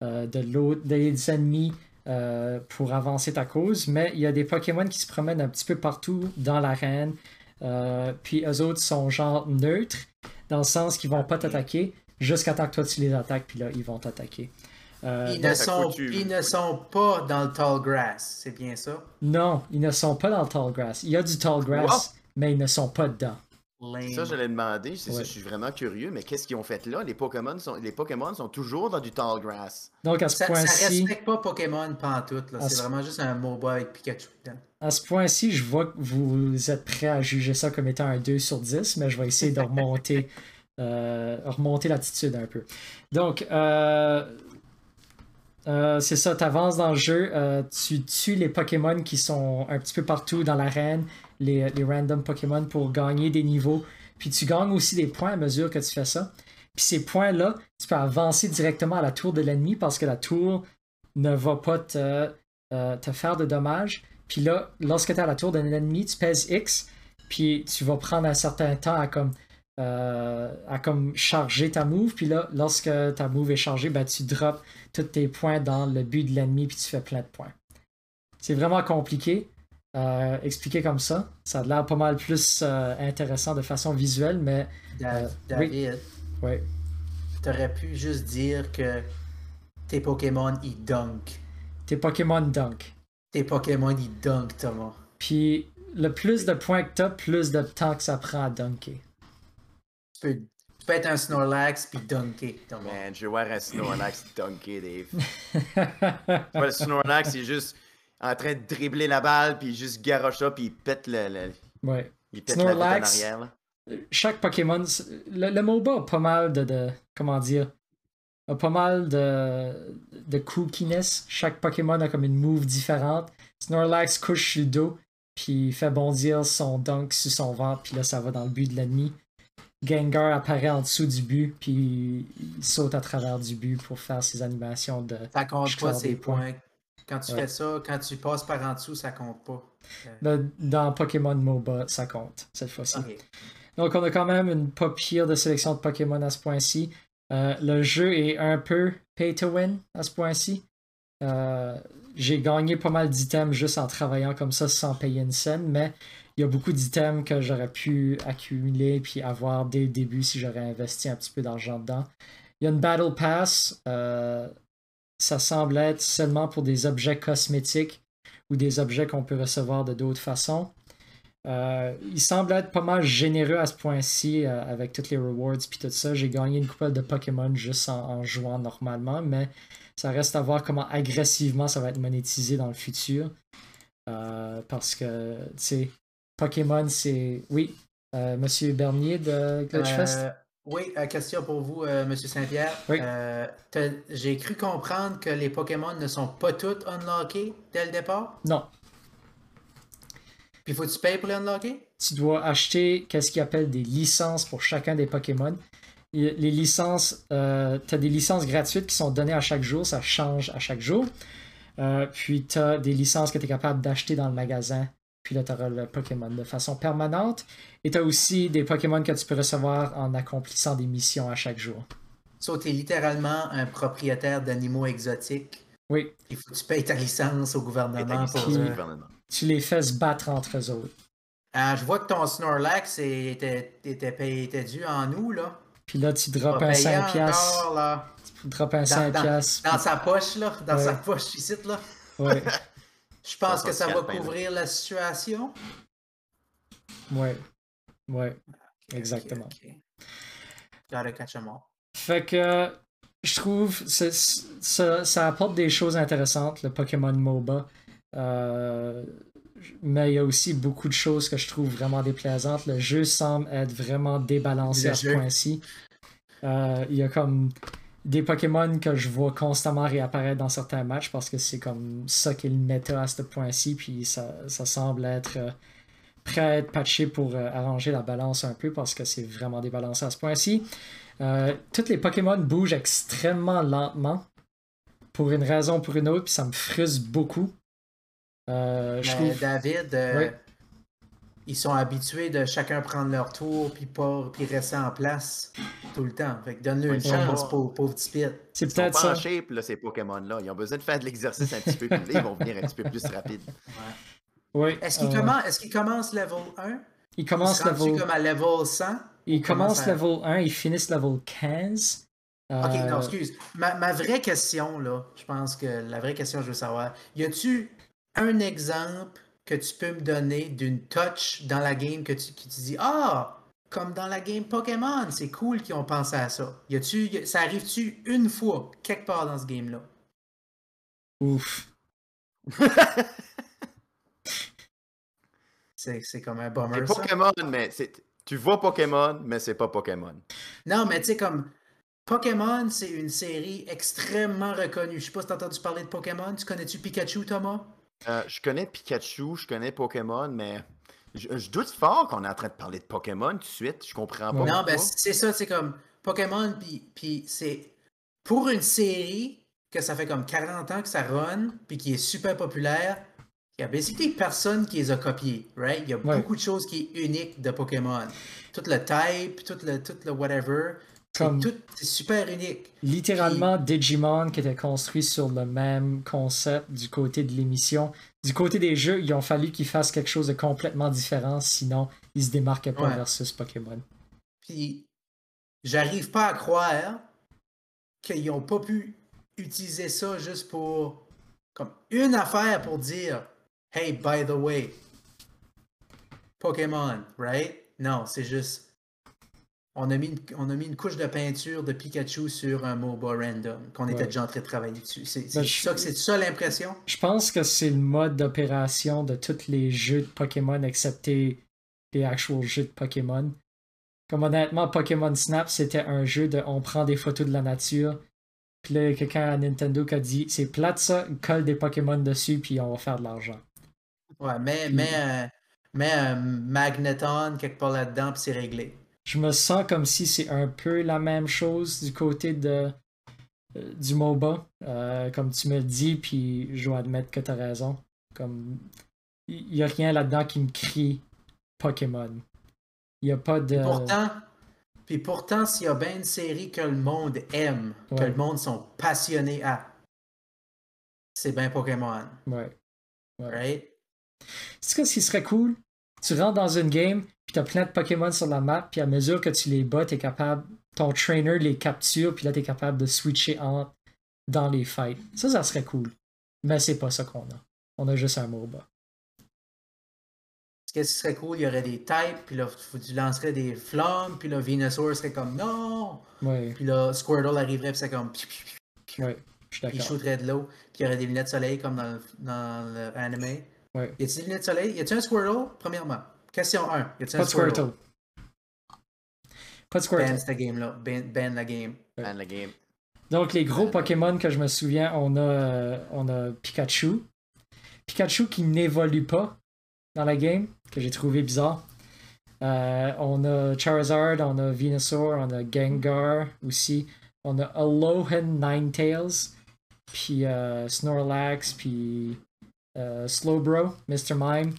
euh, de des ennemis euh, pour avancer ta cause. Mais il y a des Pokémon qui se promènent un petit peu partout dans l'arène. Puis eux autres sont genre neutres, dans le sens qu'ils vont pas t'attaquer jusqu'à temps que toi tu les attaques, puis là ils vont t'attaquer. Euh, Ils, ne sont, ils ne sont pas dans le tall grass, c'est bien ça? non, ils ne sont pas dans le tall grass. Il y a du tall grass, mais ils ne sont pas dedans. Lame. Ça, j'allais demander, c'est ça, Ouais. je suis vraiment curieux, mais qu'est-ce qu'ils ont fait là? Les Pokémon sont, les Pokémon sont toujours dans du tall grass. Donc à ce Ça, ça point-ci, respecte pas Pokémon pantoute, là. C'est vraiment juste un MOBA avec Pikachu dedans. à ce point-ci, je vois que vous êtes prêt à juger ça comme étant un 2 sur 10, mais je vais essayer de remonter, euh, remonter l'attitude un peu. Donc, euh, euh, c'est ça, tu avances dans le jeu, euh, tu tues les Pokémon qui sont un petit peu partout dans l'arène, les, les random Pokémon pour gagner des niveaux. Puis tu gagnes aussi des points à mesure que tu fais ça. Puis ces points-là, tu peux avancer directement à la tour de l'ennemi parce que la tour ne va pas te, euh, te faire de dommages. Puis là, lorsque tu es à la tour d'un ennemi, tu pèses X, puis tu vas prendre un certain temps à comme, euh, à comme charger ta move. Puis là, lorsque ta move est chargée, ben, tu drops tous tes points dans le but de l'ennemi, puis tu fais plein de points. C'est vraiment compliqué. euh, expliqué comme ça. Ça a l'air pas mal plus euh, intéressant de façon visuelle, mais Da- Euh, David, ouais. t'aurais pu juste dire que tes Pokémon, ils dunk. Tes Pokémon Dunk. Tes Pokémon, ils dunk, Thomas. Puis le plus de points que tu as, plus de temps que ça prend à dunker. Tu peux, tu peux être un Snorlax puis dunker. Man, je vais voir un Snorlax dunker, Dave. Tu vois, le Snorlax, il est juste en train de dribbler la balle, puis il juste garoche ça, puis il pète le, le- ouais. il pète la tête en Snorlax. arrière. là. chaque Pokémon, le, le MOBA a pas mal de, de- comment dire, a pas mal de, de kookiness. Chaque Pokémon a comme une move différente. Snorlax couche sur le dos, puis il fait bondir son dunk sur son ventre, puis là ça va dans le but de l'ennemi. Gengar apparaît en dessous du but, puis il saute à travers du but pour faire ses animations de. Ça compte pas des points. points. Quand tu Ouais. fais ça, quand tu passes par en dessous, ça compte pas. de- Dans Pokémon MOBA, ça compte cette fois-ci. Donc, on a quand même une pas pire de sélection de Pokémon à ce point-ci. Euh, le jeu est un peu pay to win à ce point-ci. Euh, J'ai gagné pas mal d'items juste en travaillant comme ça sans payer une scène, mais il y a beaucoup d'items que j'aurais pu accumuler puis avoir dès le début si j'aurais investi un petit peu d'argent dedans. Il y a une Battle Pass. euh, ça semble être seulement pour des objets cosmétiques ou des objets qu'on peut recevoir de d'autres façons. Euh, il semble être pas mal généreux à ce point-ci euh, avec toutes les rewards puis tout ça. J'ai gagné une couple de Pokémon juste en, jouant normalement, mais ça reste à voir comment agressivement ça va être monétisé dans le futur. Parce que, tu sais, Pokémon, c'est. Oui, euh, Monsieur Bernier de Glitchfest. Euh, oui, euh, question pour vous, euh, Monsieur Saint-Pierre. Oui. J'ai cru comprendre que les Pokémon ne sont pas toutes unlockés dès le départ? Non, Puis faut que tu payes pour les unlocker? tu dois acheter qu'est-ce qu'ils appellent des licences pour chacun des Pokémon. Et Les licences, tu as des licences gratuites qui sont données à chaque jour, ça change à chaque jour. Euh, puis tu as des licences que tu es capable d'acheter dans le magasin. Puis là, tu auras le Pokémon de façon permanente. Et tu as aussi des Pokémon que tu peux recevoir en accomplissant des missions à chaque jour. So, t'es littéralement un propriétaire d'animaux exotiques. Oui, Il faut que tu payes ta licence au Et gouvernement ta pour. euh, gouvernement. tu les fais se battre entre eux autres. Ah, je vois que ton Snorlax était, était, payé- était dû en nous, là. Puis là, tu drops un payant 5 piastres. encore, là. Tu drops un Dans- 5 dans- piastres. Dans sa poche, là. Dans Ouais. sa poche ici, là. Ouais, Je pense Ça, que ça va ben, couvrir la situation? ouais, ouais. Exactement. Ok, ok. Gotta catch 'em all. Fait que je trouve ça, ça apporte des choses intéressantes, le Pokémon MOBA. Euh, mais il y a aussi beaucoup de choses que je trouve vraiment déplaisantes. Le jeu semble être vraiment débalancé Le à ce point-ci. Euh, il y a comme des Pokémon que je vois constamment réapparaître dans certains matchs parce que c'est comme ça qui est le méta à ce point-ci. Puis ça, ça semble être euh, prêt à être patché pour euh, arranger la balance un peu parce que c'est vraiment débalancé à ce point-ci. Euh, tous les Pokémon bougent extrêmement lentement pour une raison ou pour une autre, puis ça me frustre beaucoup. Je trouve. David, Ouais. Ils sont habitués de chacun prendre leur tour puis pas puis rester en place tout le temps. Fait que donne-lui une Ouais, chance, ouais. pauvre, pauvre petit pit. C'est Ils peut-être ça. shape, là, ces Pokémon-là. Ils ont besoin de faire de l'exercice un petit peu, puis là, ils vont venir un petit peu plus rapide. Oui. Est-ce qu'il euh, commence, est-ce qu'il commence level 1? il commence il se rend-tu level, comme à level 100? il commence commence à- level 1, il finit level 15. Ok, Euh, non, excuse. Ma, ma vraie question, là, je pense que la vraie question, je veux savoir, y a-tu un exemple que tu peux me donner d'une touch dans la game que tu, que tu dis Ah, comme dans la game Pokémon, c'est cool qu'ils ont pensé à ça. Y a-tu, ça arrive-tu une fois, quelque part dans ce game-là? Ouf. C'est, c'est comme un C'est bummer, ça. Pokémon, mais c'est... tu vois Pokémon, mais c'est pas Pokémon. Non, mais tu sais, comme Pokémon, c'est une série extrêmement reconnue. Je sais pas si t'as entendu parler de Pokémon. Tu connais-tu Pikachu, Thomas? Euh, je connais Pikachu, je connais Pokémon, mais je, je doute fort qu'on est en train de parler de Pokémon tout de suite. Je comprends pas. Non, ben c'est ça, c'est comme Pokémon, puis, puis c'est pour une série que ça fait comme 40 ans que ça run, puis qui est super populaire, il y a basically personne qui les a copiés, right? Il y a Ouais. beaucoup de choses qui est unique de Pokémon. Tout le type, tout le, tout le whatever, Comme- tout- c'est super unique. Littéralement, Digimon qui était construit sur le même concept du côté de l'émission. Du côté des jeux, il ont fallu qu'ils fassent quelque chose de complètement différent, sinon ils se démarquaient pas Ouais. versus Pokémon. Puis j'arrive pas à croire qu'ils ont pas pu utiliser ça juste pour comme une affaire pour dire Hey, by the way, Pokémon, right? Non, c'est juste on a, mis une, on a mis une couche de peinture de Pikachu sur un MOBA random qu'on était déjà en train de travailler dessus. C'est Ben, ça, ça l'impression? Je pense que c'est le mode d'opération de tous les jeux de Pokémon, excepté les actual jeux de Pokémon. Comme honnêtement, Pokémon Snap, c'était un jeu de on prend des photos de la nature. Puis là, quelqu'un à Nintendo qui a dit c'est plate ça, colle des Pokémon dessus, puis on va faire de l'argent. Ouais, mais, Puis- mais, euh, mais un Magneton quelque part là-dedans, puis c'est réglé. Je me sens comme si c'est un peu la même chose du côté de euh, du MOBA, euh, comme tu me le dis, puis je dois admettre que tu as raison. Comme il n'y a rien là-dedans qui me crie Pokémon. Il n'y a pas de. Pourtant, puis pourtant, s'il y a bien une série que le monde aime, que le monde sont passionnés à, c'est bien Pokémon, Ouais. right? Sais ce qui serait cool? Tu rentres dans une game, puis t'as plein de Pokémon sur la map, puis à mesure que tu les bats, t'es capable. Ton trainer les capture, puis là, t'es capable de switcher entre dans les fights. Ça, ça serait cool. Mais c'est pas ça qu'on a. On a juste un MOBA. Qu'est-ce qui serait cool? Il y aurait des types, puis là, tu lancerais des flammes, puis là, Venusaur serait comme non! Ouais, Puis là, Squirtle arriverait, puis c'est comme. ouais, je suis Il d'accord. shooterait de l'eau, puis il y aurait des lunettes de soleil comme dans, le- dans l'anime. Ouais. Y a-t-il des lunettes de soleil? Y a-t-il un Squirtle? Premièrement. Question 1. Y a-t-il un Squirtle. Pas de Squirtle. Ban cette game-là. Ban, ban la game. Man, la game. Donc, les gros Pokémon que je me souviens, on a, euh, on a Pikachu. Pikachu qui n'évolue pas dans la game, que j'ai trouvé bizarre. Euh, on a Charizard, on a Venusaur, on a Gengar aussi. On a Alolan Ninetales, puis euh, Snorlax, puis euh, Slowbro, Mr. Mime.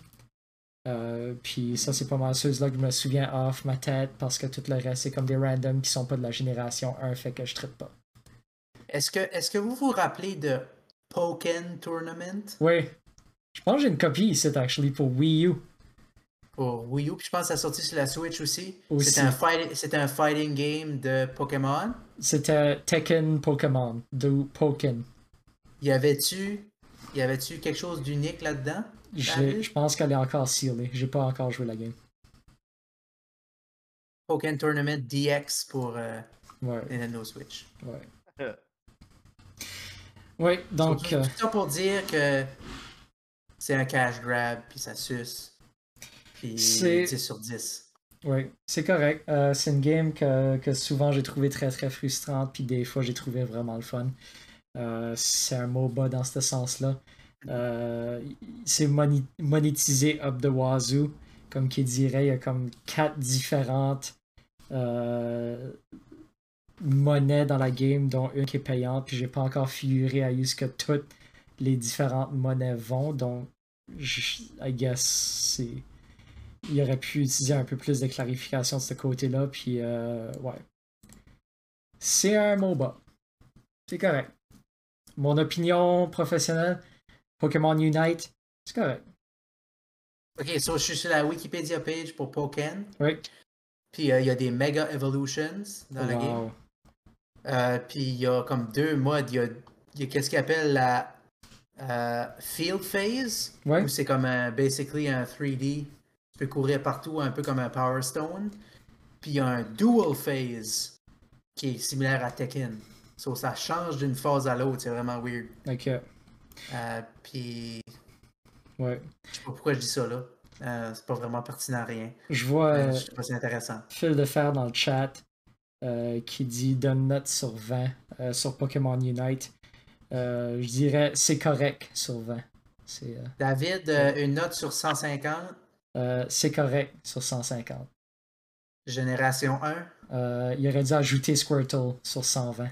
Euh, puis ça, c'est pas mal ceux-là que je me souviens off ma tête parce que tout le reste, c'est comme des randoms qui sont pas de la génération 1, fait que je traite pas. Est-ce que, est que vous vous rappelez de Pokken Tournament? Oui. Je pense que j'ai une copie ici, actually, pour Wii U. pour Wii U. Puis je pense que ça a sorti sur la Switch aussi. Aussi. C'était un, fight- un fighting game de Pokémon. C'était Tekken Pokémon, de Pokken. Y avait-tu y avait-tu quelque chose d'unique là-dedans? David? Je pense qu'elle est encore sealée. J'ai pas encore joué la game. Pokémon Tournament DX pour euh, Ouais, Nintendo Switch. ouais. Ouais, donc. tout, euh, tout ça pour dire que c'est un cash grab, puis ça suce. Puis C'est- 10 sur 10. Oui, c'est correct. Euh, c'est une game que, que souvent j'ai trouvé très très frustrante, puis des fois j'ai trouvé vraiment le fun. Euh, c'est un MOBA dans ce sens-là. Euh, c'est moni- monétisé up the wazoo, comme qui dirait, il y a comme quatre différentes euh, monnaies dans la game, dont une qui est payante, puis j'ai pas encore figuré à ce que toutes les différentes monnaies vont, donc je- I guess c'est il aurait pu utiliser un peu plus de clarification de ce côté-là. Puis, euh, ouais. C'est un MOBA. C'est correct. Mon opinion professionnelle, Pokémon Unite, c'est correct. Ok, so je suis sur la Wikipédia page pour Pokémon. Oui. Puis euh, il y a des Mega Evolutions dans la game. Wow. Euh, puis il y a comme deux modes. Il y a, a qu'est-ce qu'ils appellent la euh, Field Phase, Ouais. où c'est comme un, basically un 3D. Tu peux courir partout, un peu comme un Power Stone. Puis il y a un Dual Phase, qui est similaire à Tekken. So, ça change d'une phase à l'autre, c'est vraiment weird. Ok. Euh, puis Ouais. je sais pas pourquoi je dis ça là. Euh, c'est pas vraiment pertinent à rien. Je vois Euh, euh, je ça intéressant. Phil de Fer dans le chat euh, qui dit donne note sur 20 euh, sur Pokémon Unite. Je dirais c'est correct sur 20. C'est euh, David, une note sur 150, euh, c'est correct sur 150. génération 1. Euh, il aurait dû ajouter Squirtle sur 120.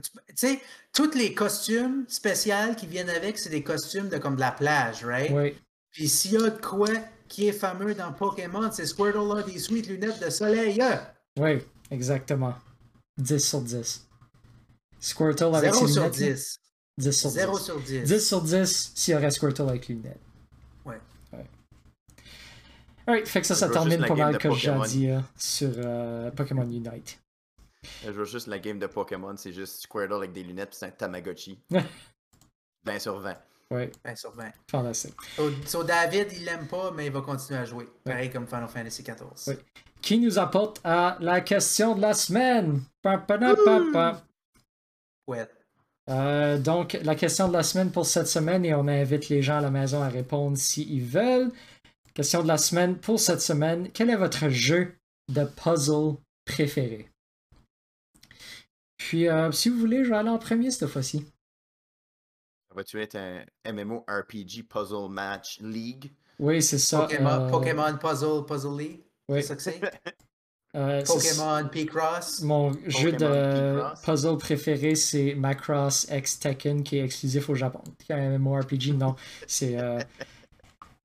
Tu sais, tous les costumes spéciaux qui viennent avec, c'est des costumes de comme de la plage, right? Oui, Puis s'il y a de quoi qui est fameux dans Pokémon, c'est Squirtle a des sweet lunettes de soleil. hein? oui, exactement. 10 sur 10. Squirtle avec 0 ses sur lunettes. là, 10. 10 sur 0 10. sur 10. 10 sur 10 s'il y aurait Squirtle avec lunettes. Ouais. ouais. Alright, fait que ça, ça termine pas mal que j'ai dire sur euh, Pokémon Unite. Je vois juste la game de Pokémon, c'est juste Squirtle avec des lunettes, puis c'est un Tamagotchi. 20 sur 20. Ouais, 20 sur 20. fantastique. So, so David, il l'aime pas, mais il va continuer à jouer. Pareil comme Final Fantasy XIV. Ouais. Qui nous apporte à la question de la semaine? Pa, pa, da, pa, pa. Ouais. Euh, donc, la question de la semaine pour cette semaine, et on invite les gens à la maison à répondre s'ils veulent. Question de la semaine pour cette semaine. Quel est votre jeu de puzzle préféré? Puis, euh, si vous voulez, je vais aller en premier cette fois-ci. Ça va-tu être un MMORPG Puzzle Match League? Oui, c'est ça. Pokémon, euh, Pokémon Puzzle, Puzzle League. oui, C'est ça que c'est? euh, c'est- Pokémon P-Cross. Mon jeu de puzzle préféré, c'est Macross X Tekken, qui est exclusif au Japon. Qui est un MMORPG, non. C'est. euh,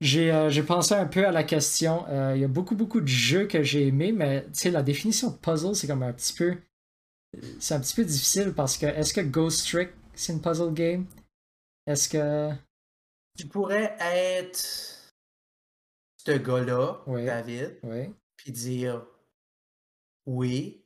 J'ai euh, j'ai pensé un peu à la question. Euh, Il y a beaucoup, beaucoup de jeux que j'ai aimés, mais tu sais, la définition de puzzle, c'est comme un petit peu. C'est un petit peu difficile parce que est-ce que Ghost Trick, c'est une puzzle game? Est-ce que. Tu pourrais être ce gars-là. David, Oui. puis dire oui.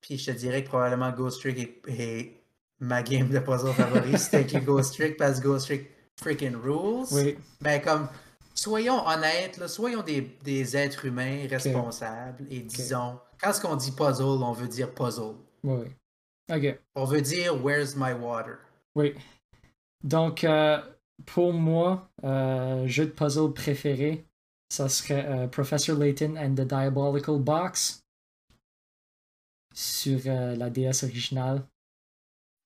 Puis je te dirais que probablement Ghost Trick est, est ma game de puzzle favori. C'était qui Ghost Trick parce que Ghost Trick freaking rules. Oui. Mais comme, soyons honnêtes, là, soyons des, des êtres humains responsables et disons, quand ce qu'on dit puzzle, on veut dire puzzle. Oui. Ok. On veut dire where's my water? Oui. Donc, euh, pour moi, euh, jeu de puzzle préféré, ça serait euh, Professor Layton and the Diabolical Box sur euh, la DS originale.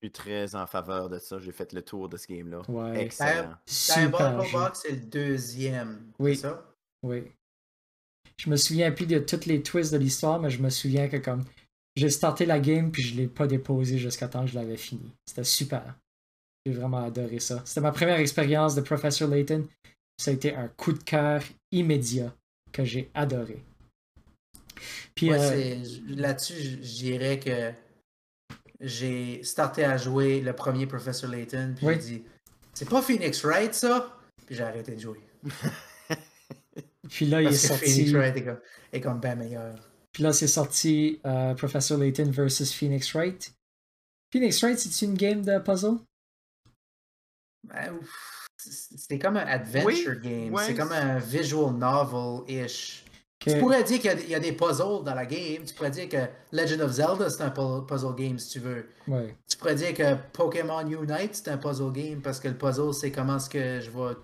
Je suis très en faveur de ça. J'ai fait le tour de ce game-là. Ouais. Excellent. Super Diabolical jeu. Box, c'est le deuxième. Oui. C'est ça? Oui. Je me souviens plus de toutes les twists de l'histoire, mais je me souviens que comme j'ai starté la game puis je l'ai pas déposé jusqu'à temps que je l'avais fini. C'était super. J'ai vraiment adoré ça. C'était ma première expérience de Professor Layton. Ça a été un coup de cœur immédiat que j'ai adoré. Puis Ouais, euh, Là-dessus, je je dirais que j'ai starté à jouer le premier Professor Layton, puis Oui. j'ai dit c'est pas Phoenix Wright ça? Puis j'ai arrêté de jouer. Puis là, il est sorti. Phoenix Wright est comme, ben meilleur. Puis là, c'est sorti euh, Professor Layton versus Phoenix Wright. Phoenix Wright, c'est une game de puzzle? Ben, c'est comme un adventure game. ouais, c'est comme un visual novel-ish. Tu pourrais dire qu'il y a- il y, a des puzzles dans la game. Tu pourrais dire que Legend of Zelda, c'est un pu- puzzle game si tu veux. Ouais. Tu pourrais dire que Pokémon Unite, c'est un puzzle game parce que le puzzle, c'est comment est-ce que je vais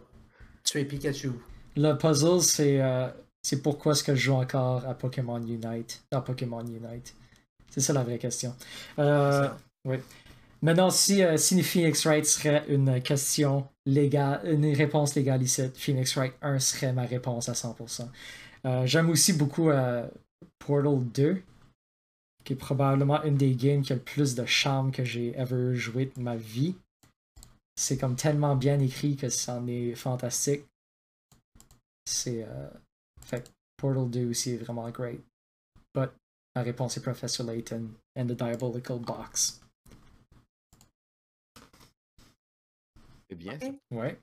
tuer Pikachu. Le puzzle, c'est euh, c'est pourquoi est-ce que je joue encore à Pokémon Unite, dans Pokémon Unite. C'est ça la vraie question. Euh, oui. Maintenant, si, euh, si Phoenix Wright serait une question légale, une réponse légale ici, Phoenix Wright 1 serait ma réponse à 100%. Euh, J'aime aussi beaucoup euh, Portal 2, qui est probablement une des games qui a le plus de charme que j'ai ever joué de ma vie. C'est comme tellement bien écrit que c'en est fantastique. C'est. Euh... Fait que Portal 2 aussi est vraiment great. But ma réponse est Professor Layton and the Diabolical Box. C'est bien ça. Ok. Ouais.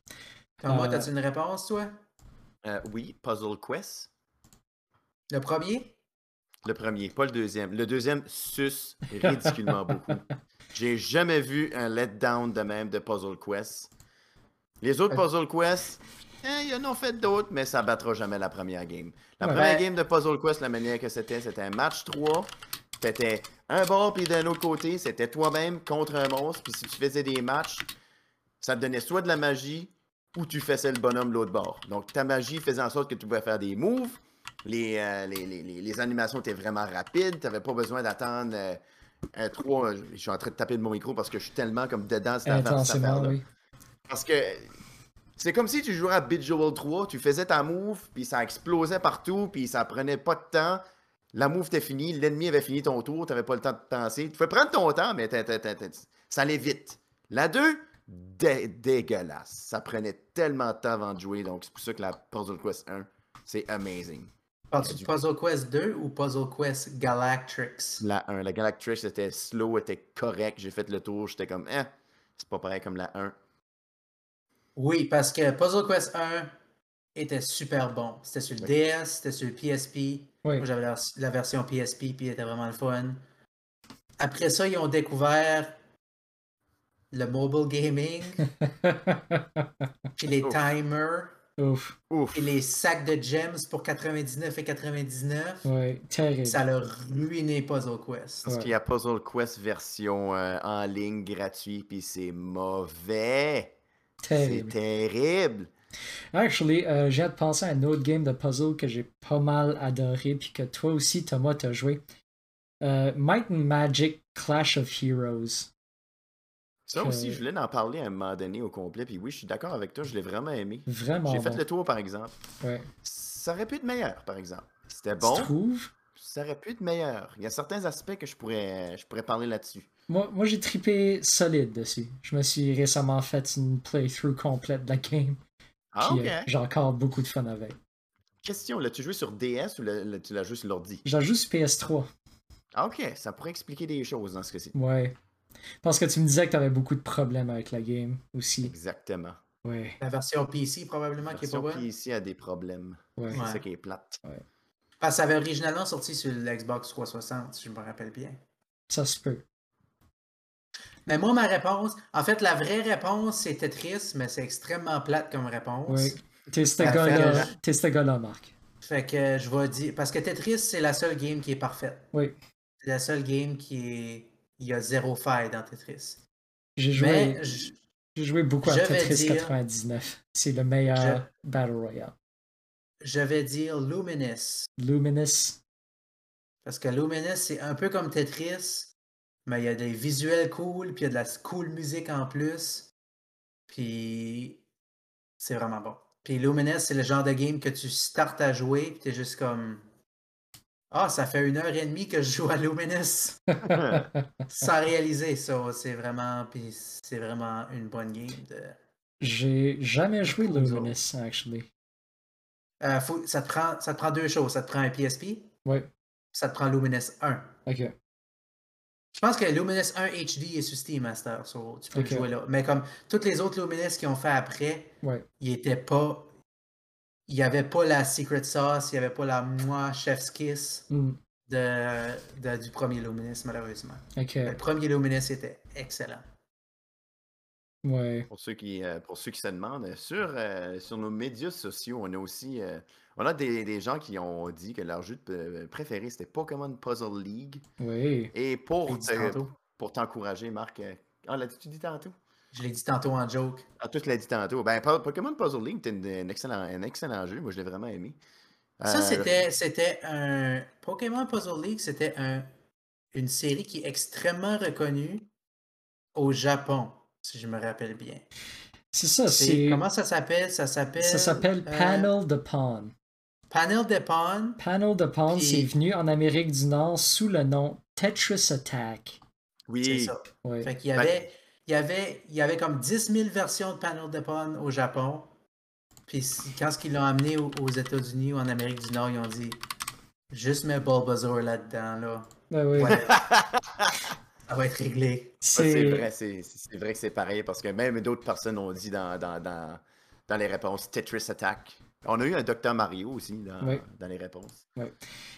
Thomas, Euh, t'as-tu une réponse, toi? Euh, oui, Puzzle Quest. Le premier? Le premier, pas le deuxième. Le deuxième suce ridiculement beaucoup. J'ai jamais vu un letdown de même de Puzzle Quest. Les autres Puzzle Quest, eh, ils en ont fait d'autres, mais ça battra jamais la première game. La Ouais. première game de Puzzle Quest, la manière que c'était, c'était un match 3. C'était un bord puis d'un autre côté, c'était toi-même contre un monstre. Puis si tu faisais des matchs, ça te donnait soit de la magie ou tu faisais le bonhomme de l'autre bord. Donc ta magie faisait en sorte que tu pouvais faire des moves. Les, euh, les, les- les- les animations étaient vraiment rapides. Tu n'avais pas besoin d'attendre euh, un 3. Je suis en train de taper de mon micro parce que je suis tellement comme dedans cette affaire- oui. Parce que c'est comme si tu jouais à Beat Joel 3, tu faisais ta move, puis ça explosait partout, puis ça prenait pas de temps. La move était finie, l'ennemi avait fini ton tour, t'avais pas le temps de penser. Tu pouvais prendre ton temps, mais ça allait vite. La 2, dé- dégueulasse. Ça prenait tellement de temps avant de jouer, donc c'est pour ça que la Puzzle Quest 1, c'est amazing. Parles-tu du- de Puzzle Quest 2 ou Puzzle Quest Galactrix? La 1, la Galactrix était slow, était correct, j'ai fait le tour, j'étais comme, eh, c'est pas pareil comme la 1. Oui, parce que Puzzle Quest 1 était super bon. C'était sur le Oui. DS, c'était sur le PSP. Oui. Moi, j'avais la, la version PSP, puis était vraiment le fun. Après ça, ils ont découvert le mobile gaming, puis les Ouf. timers, Ouf. Ouf. et les sacs de gems pour 99 et 99. Ouais, terrible. Ça l'a ruiné Puzzle Quest. Parce Ouais. qu'il y a Puzzle Quest version euh, en ligne gratuit, puis c'est mauvais. C'est Terrible. Actually, euh, j'ai hâte de penser à un autre game de puzzle que j'ai pas mal adoré, puis que toi aussi, Thomas, t'as joué. Euh, Might and Magic Clash of Heroes. Ça Que- aussi, je voulais en parler à un moment donné au complet, puis oui, je suis d'accord avec toi, je l'ai vraiment aimé. Vraiment J'ai fait bon. le tour, par exemple. Ouais. Ça aurait pu être meilleur, par exemple. C'était Tu bon, trouves? ça aurait pu être meilleur. Il y a certains aspects que je pourrais, je pourrais parler là-dessus. Moi, moi j'ai trippé solide dessus. Je me suis récemment fait une playthrough complète de la game. Ah, euh, j'ai encore beaucoup de fun avec. Question, l'as-tu joué sur DS ou tu l'as joué sur l'ordi? J'en joue sur PS3. Ah, ok, ça pourrait expliquer des choses dans ce cas-ci. Ouais. Parce que tu me disais que t'avais beaucoup de problèmes avec la game aussi. Exactement. Ouais. La version PC, probablement, La qui est pas version bonne. PC a des problèmes. Ouais. C'est Ouais. ça qui est plate. Parce que ça avait originalement sorti sur l'Xbox 360, si je me rappelle bien. Ça se peut. Mais moi, ma réponse, en fait, la vraie réponse, c'est Tetris, mais c'est extrêmement plate comme réponse. Oui. T'es ce gars-là, Marc. Fait que je vais dire. Parce que Tetris, c'est la seule game qui est parfaite. Oui. C'est la seule game qui est. Il y a zéro faille dans Tetris. J'ai joué, j'ai joué beaucoup à Tetris dire- 99. C'est le meilleur Battle Royale. je vais dire Luminous. Luminous. Parce que Luminous, c'est un peu comme Tetris, mais il y a des visuels cool, puis il y a de la cool musique en plus. Puis c'est vraiment bon. Puis Luminous, c'est le genre de game que tu startes à jouer, puis t'es juste comme. Ah, ça fait une heure et demie que je joue à Luminous sans réaliser ça. C'est vraiment, puis c'est vraiment une bonne game. De... J'ai jamais joué Luminous, actually. Euh, faut- ça, te prend, ça te prend deux choses. Ça te prend un PSP, Ouais. ça te prend Luminous 1. Ok. Je pense que Luminous 1 HD est sur Steam Master, so tu peux le jouer là. Mais comme toutes les autres Luminous qui ont fait après, Ouais. ils étaient pas. il n'y avait pas la secret sauce, il n'y avait pas la moi chef's kiss Hmm, de, de- du premier Luminous, malheureusement. Le premier Luminous était excellent. Ouais. Pour ceux qui, euh, pour ceux qui se demandent, sur, euh, sur nos médias sociaux, on a aussi euh, on a des, des gens qui ont dit que leur jeu de- préféré c'était Pokémon Puzzle League. Oui. Et pour, pour t'encourager, Marc. Ah, l'as-tu dit tantôt? Je l'ai dit tantôt en joke. Ah, tu l'as dit tantôt. Ben, Po- Pokémon Puzzle League, c'était un excellent, un excellent jeu. Moi, je l'ai vraiment aimé. Ça, Euh, c'était, c'était un. Pokémon Puzzle League, c'était un, une série qui est extrêmement reconnue au Japon, si je me rappelle bien. C'est ça, C'est- c'est. Comment ça s'appelle? Ça s'appelle. Ça s'appelle euh, Panel de Pawn. Panel de Pawn. Panel de Pawn, Puis- c'est venu en Amérique du Nord sous le nom Tetris Attack. C'est Oui. ça. Ouais. Fait qu'il y Ben- avait, il y avait, il y avait comme 10 000 versions de Panel de Pawn au Japon. Puis quand ils l'ont amené aux, aux États-Unis ou en Amérique du Nord, ils ont dit juste mets Bulbasaur là-dedans, là. Ben oui. Ouais. ça va être réglé. C'est vrai, vrai que c'est pareil parce que même d'autres personnes ont dit dans, dans, dans, dans les réponses Tetris Attack. On a eu un Docteur Mario aussi dans, Oui. dans les réponses.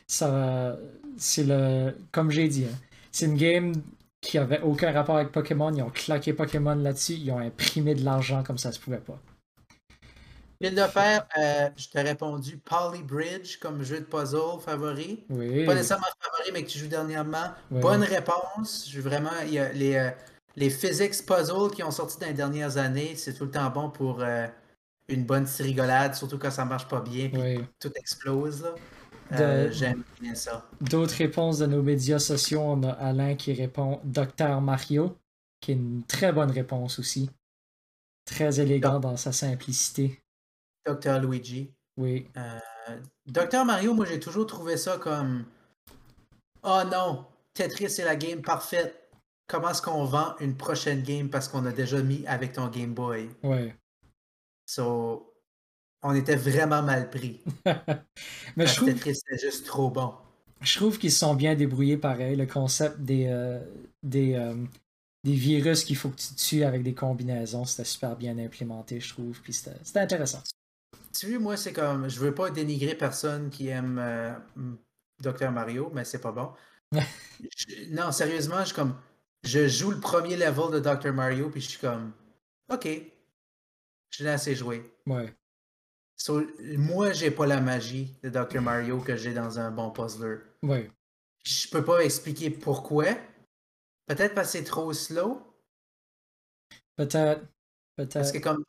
ça, c'est le, comme j'ai dit, hein, c'est une game qui avait aucun rapport avec Pokémon. Ils ont claqué Pokémon là-dessus. Ils ont imprimé de l'argent comme ça se pouvait pas. Fil de fer, euh, je t'ai répondu Poly Bridge comme jeu de puzzle favori. Oui. Pas nécessairement favori, mais que tu joues dernièrement. Bonne réponse. Je vraiment. Il y a les, euh, les physics puzzles qui ont sorti dans les dernières années, c'est tout le temps bon pour euh, une bonne petite rigolade, surtout quand ça marche pas bien puis Oui. tout explose. là. Euh, J'aime bien ça. D'autres réponses de nos médias sociaux, on a Alain qui répond Docteur Mario, qui est une très bonne réponse aussi. Très élégant dans sa simplicité. Dr. Luigi. Oui. Euh, Dr. Mario, moi j'ai toujours trouvé ça comme Oh non, Tetris est la game parfaite. Comment est-ce qu'on vend une prochaine game parce qu'on a déjà mis avec ton Game Boy? Ouais. So, on était vraiment mal pris. Mais Parce je que trouve, Tetris était juste trop bon. je trouve qu'ils se sont bien débrouillés pareil. Le concept des, euh, des, euh, des virus qu'il faut que tu tues avec des combinaisons, c'était super bien implémenté, je trouve. Puis c'était intéressant. Tu vois, moi, c'est comme. Je veux pas dénigrer personne qui aime euh, Dr. Mario, mais c'est pas bon. Je- non, sérieusement, je comme. Je joue le premier level de Dr. Mario, puis je suis comme. Ok. Je l'ai assez joué. Ouais. So, moi, j'ai pas la magie de Dr. Mario que j'ai dans un bon puzzler. Ouais. Je peux pas expliquer pourquoi. Peut-être parce que c'est trop slow. Peut-être. Parce que Peut-être. comme.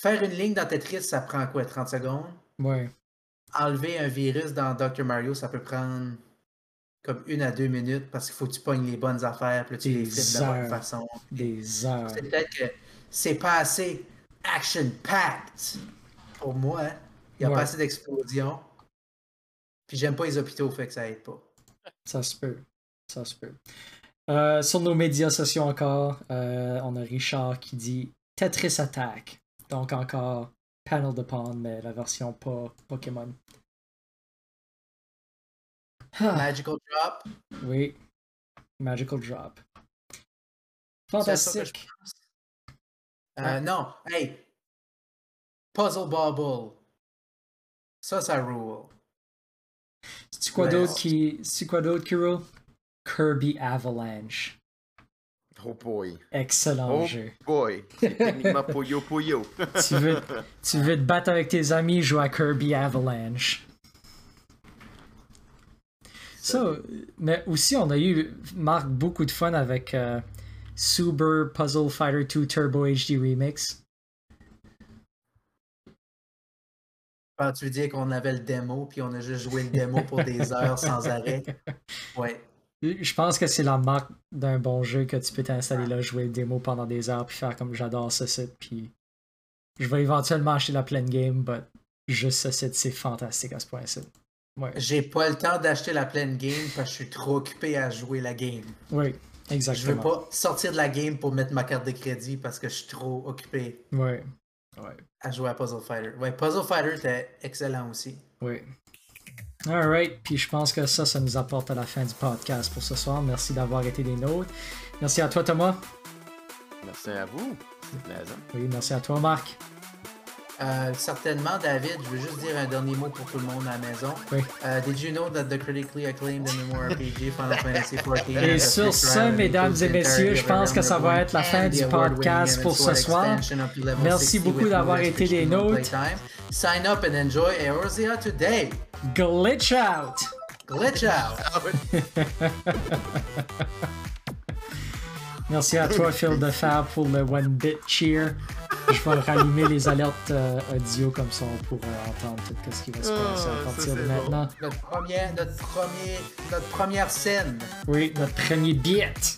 Faire une ligne dans Tetris, ça prend quoi, 30 secondes? Ouais. enlever un virus dans Dr. Mario, ça peut prendre comme une à deux minutes parce qu'il faut que tu pognes les bonnes affaires, puis là, tu les flippes de la bonne façon. Des heures. C'est peut-être que c'est pas assez action-packed pour moi. hein. Il n'y a Ouais. pas assez d'explosions. Puis j'aime pas les hôpitaux, fait que ça aide pas. Ça se peut. Ça se peut. Euh, sur nos médias sociaux encore, euh, on a Richard qui dit Tetris Attack. Donc encore Panel de Pawn, mais la version pas Pokémon. Ah, Magical Drop. oui. Magical Drop. Fantastique. Euh, non, hey. Puzzle Bubble. Ça, ça rule. C'est quoi Ouais. d'autre qui. C'est quoi d'autre qui roule? Kirby Avalanche. Oh boy. Excellent Oh jeu. boy. C'est techniquement Puyo Puyo. Tu veux, tu veux te battre avec tes amis, joue à Kirby Avalanche. Ça, mais aussi, on a eu, Marc, beaucoup de fun avec euh, Super Puzzle Fighter 2 Turbo HD Remix. Ah, tu veux dire qu'on avait le démo, puis on a juste joué le démo pour des heures sans arrêt? Ouais. Je pense que c'est la marque d'un bon jeu que tu peux t'installer là, jouer le démo pendant des heures, puis faire comme j'adore ce site, puis je vais éventuellement acheter la pleine game, but juste ce site, c'est fantastique à ce point-ci. Ouais, J'ai pas le temps d'acheter la pleine game parce que je suis trop occupé à jouer la game. oui, Je veux exactement. pas sortir de la game pour mettre ma carte de crédit parce que je suis trop occupé Ouais, ouais. à jouer à Puzzle Fighter. Ouais, Puzzle Fighter était excellent aussi. Oui. Alright, puis je pense que ça, ça nous apporte à la fin du podcast pour ce soir. Merci d'avoir été des nôtres. Merci à toi, Thomas. Merci à vous. C'est plaisant. Oui, merci à toi, Marc. Euh, certainement, David, je veux juste dire un dernier mot pour tout le monde à la maison. Oui. Uh, did you know that the critically acclaimed MMORPG Final Fantasy XIV Et sur ce, mesdames et the messieurs, je pense que ça va être la fin du podcast pour ce soir. Merci 60 beaucoup d'avoir été des nôtres. Sign up and enjoy Eorzea today. Glitch out! Glitch out. Merci à toi, Phil de Fer, pour le One Bit Cheer. Je vais rallumer les alertes euh, audio comme ça on pourra entendre tout ce qui va se Ah, passer à partir de bon. maintenant. Notre première, notre premier, notre première scène. Oui, notre premier beat.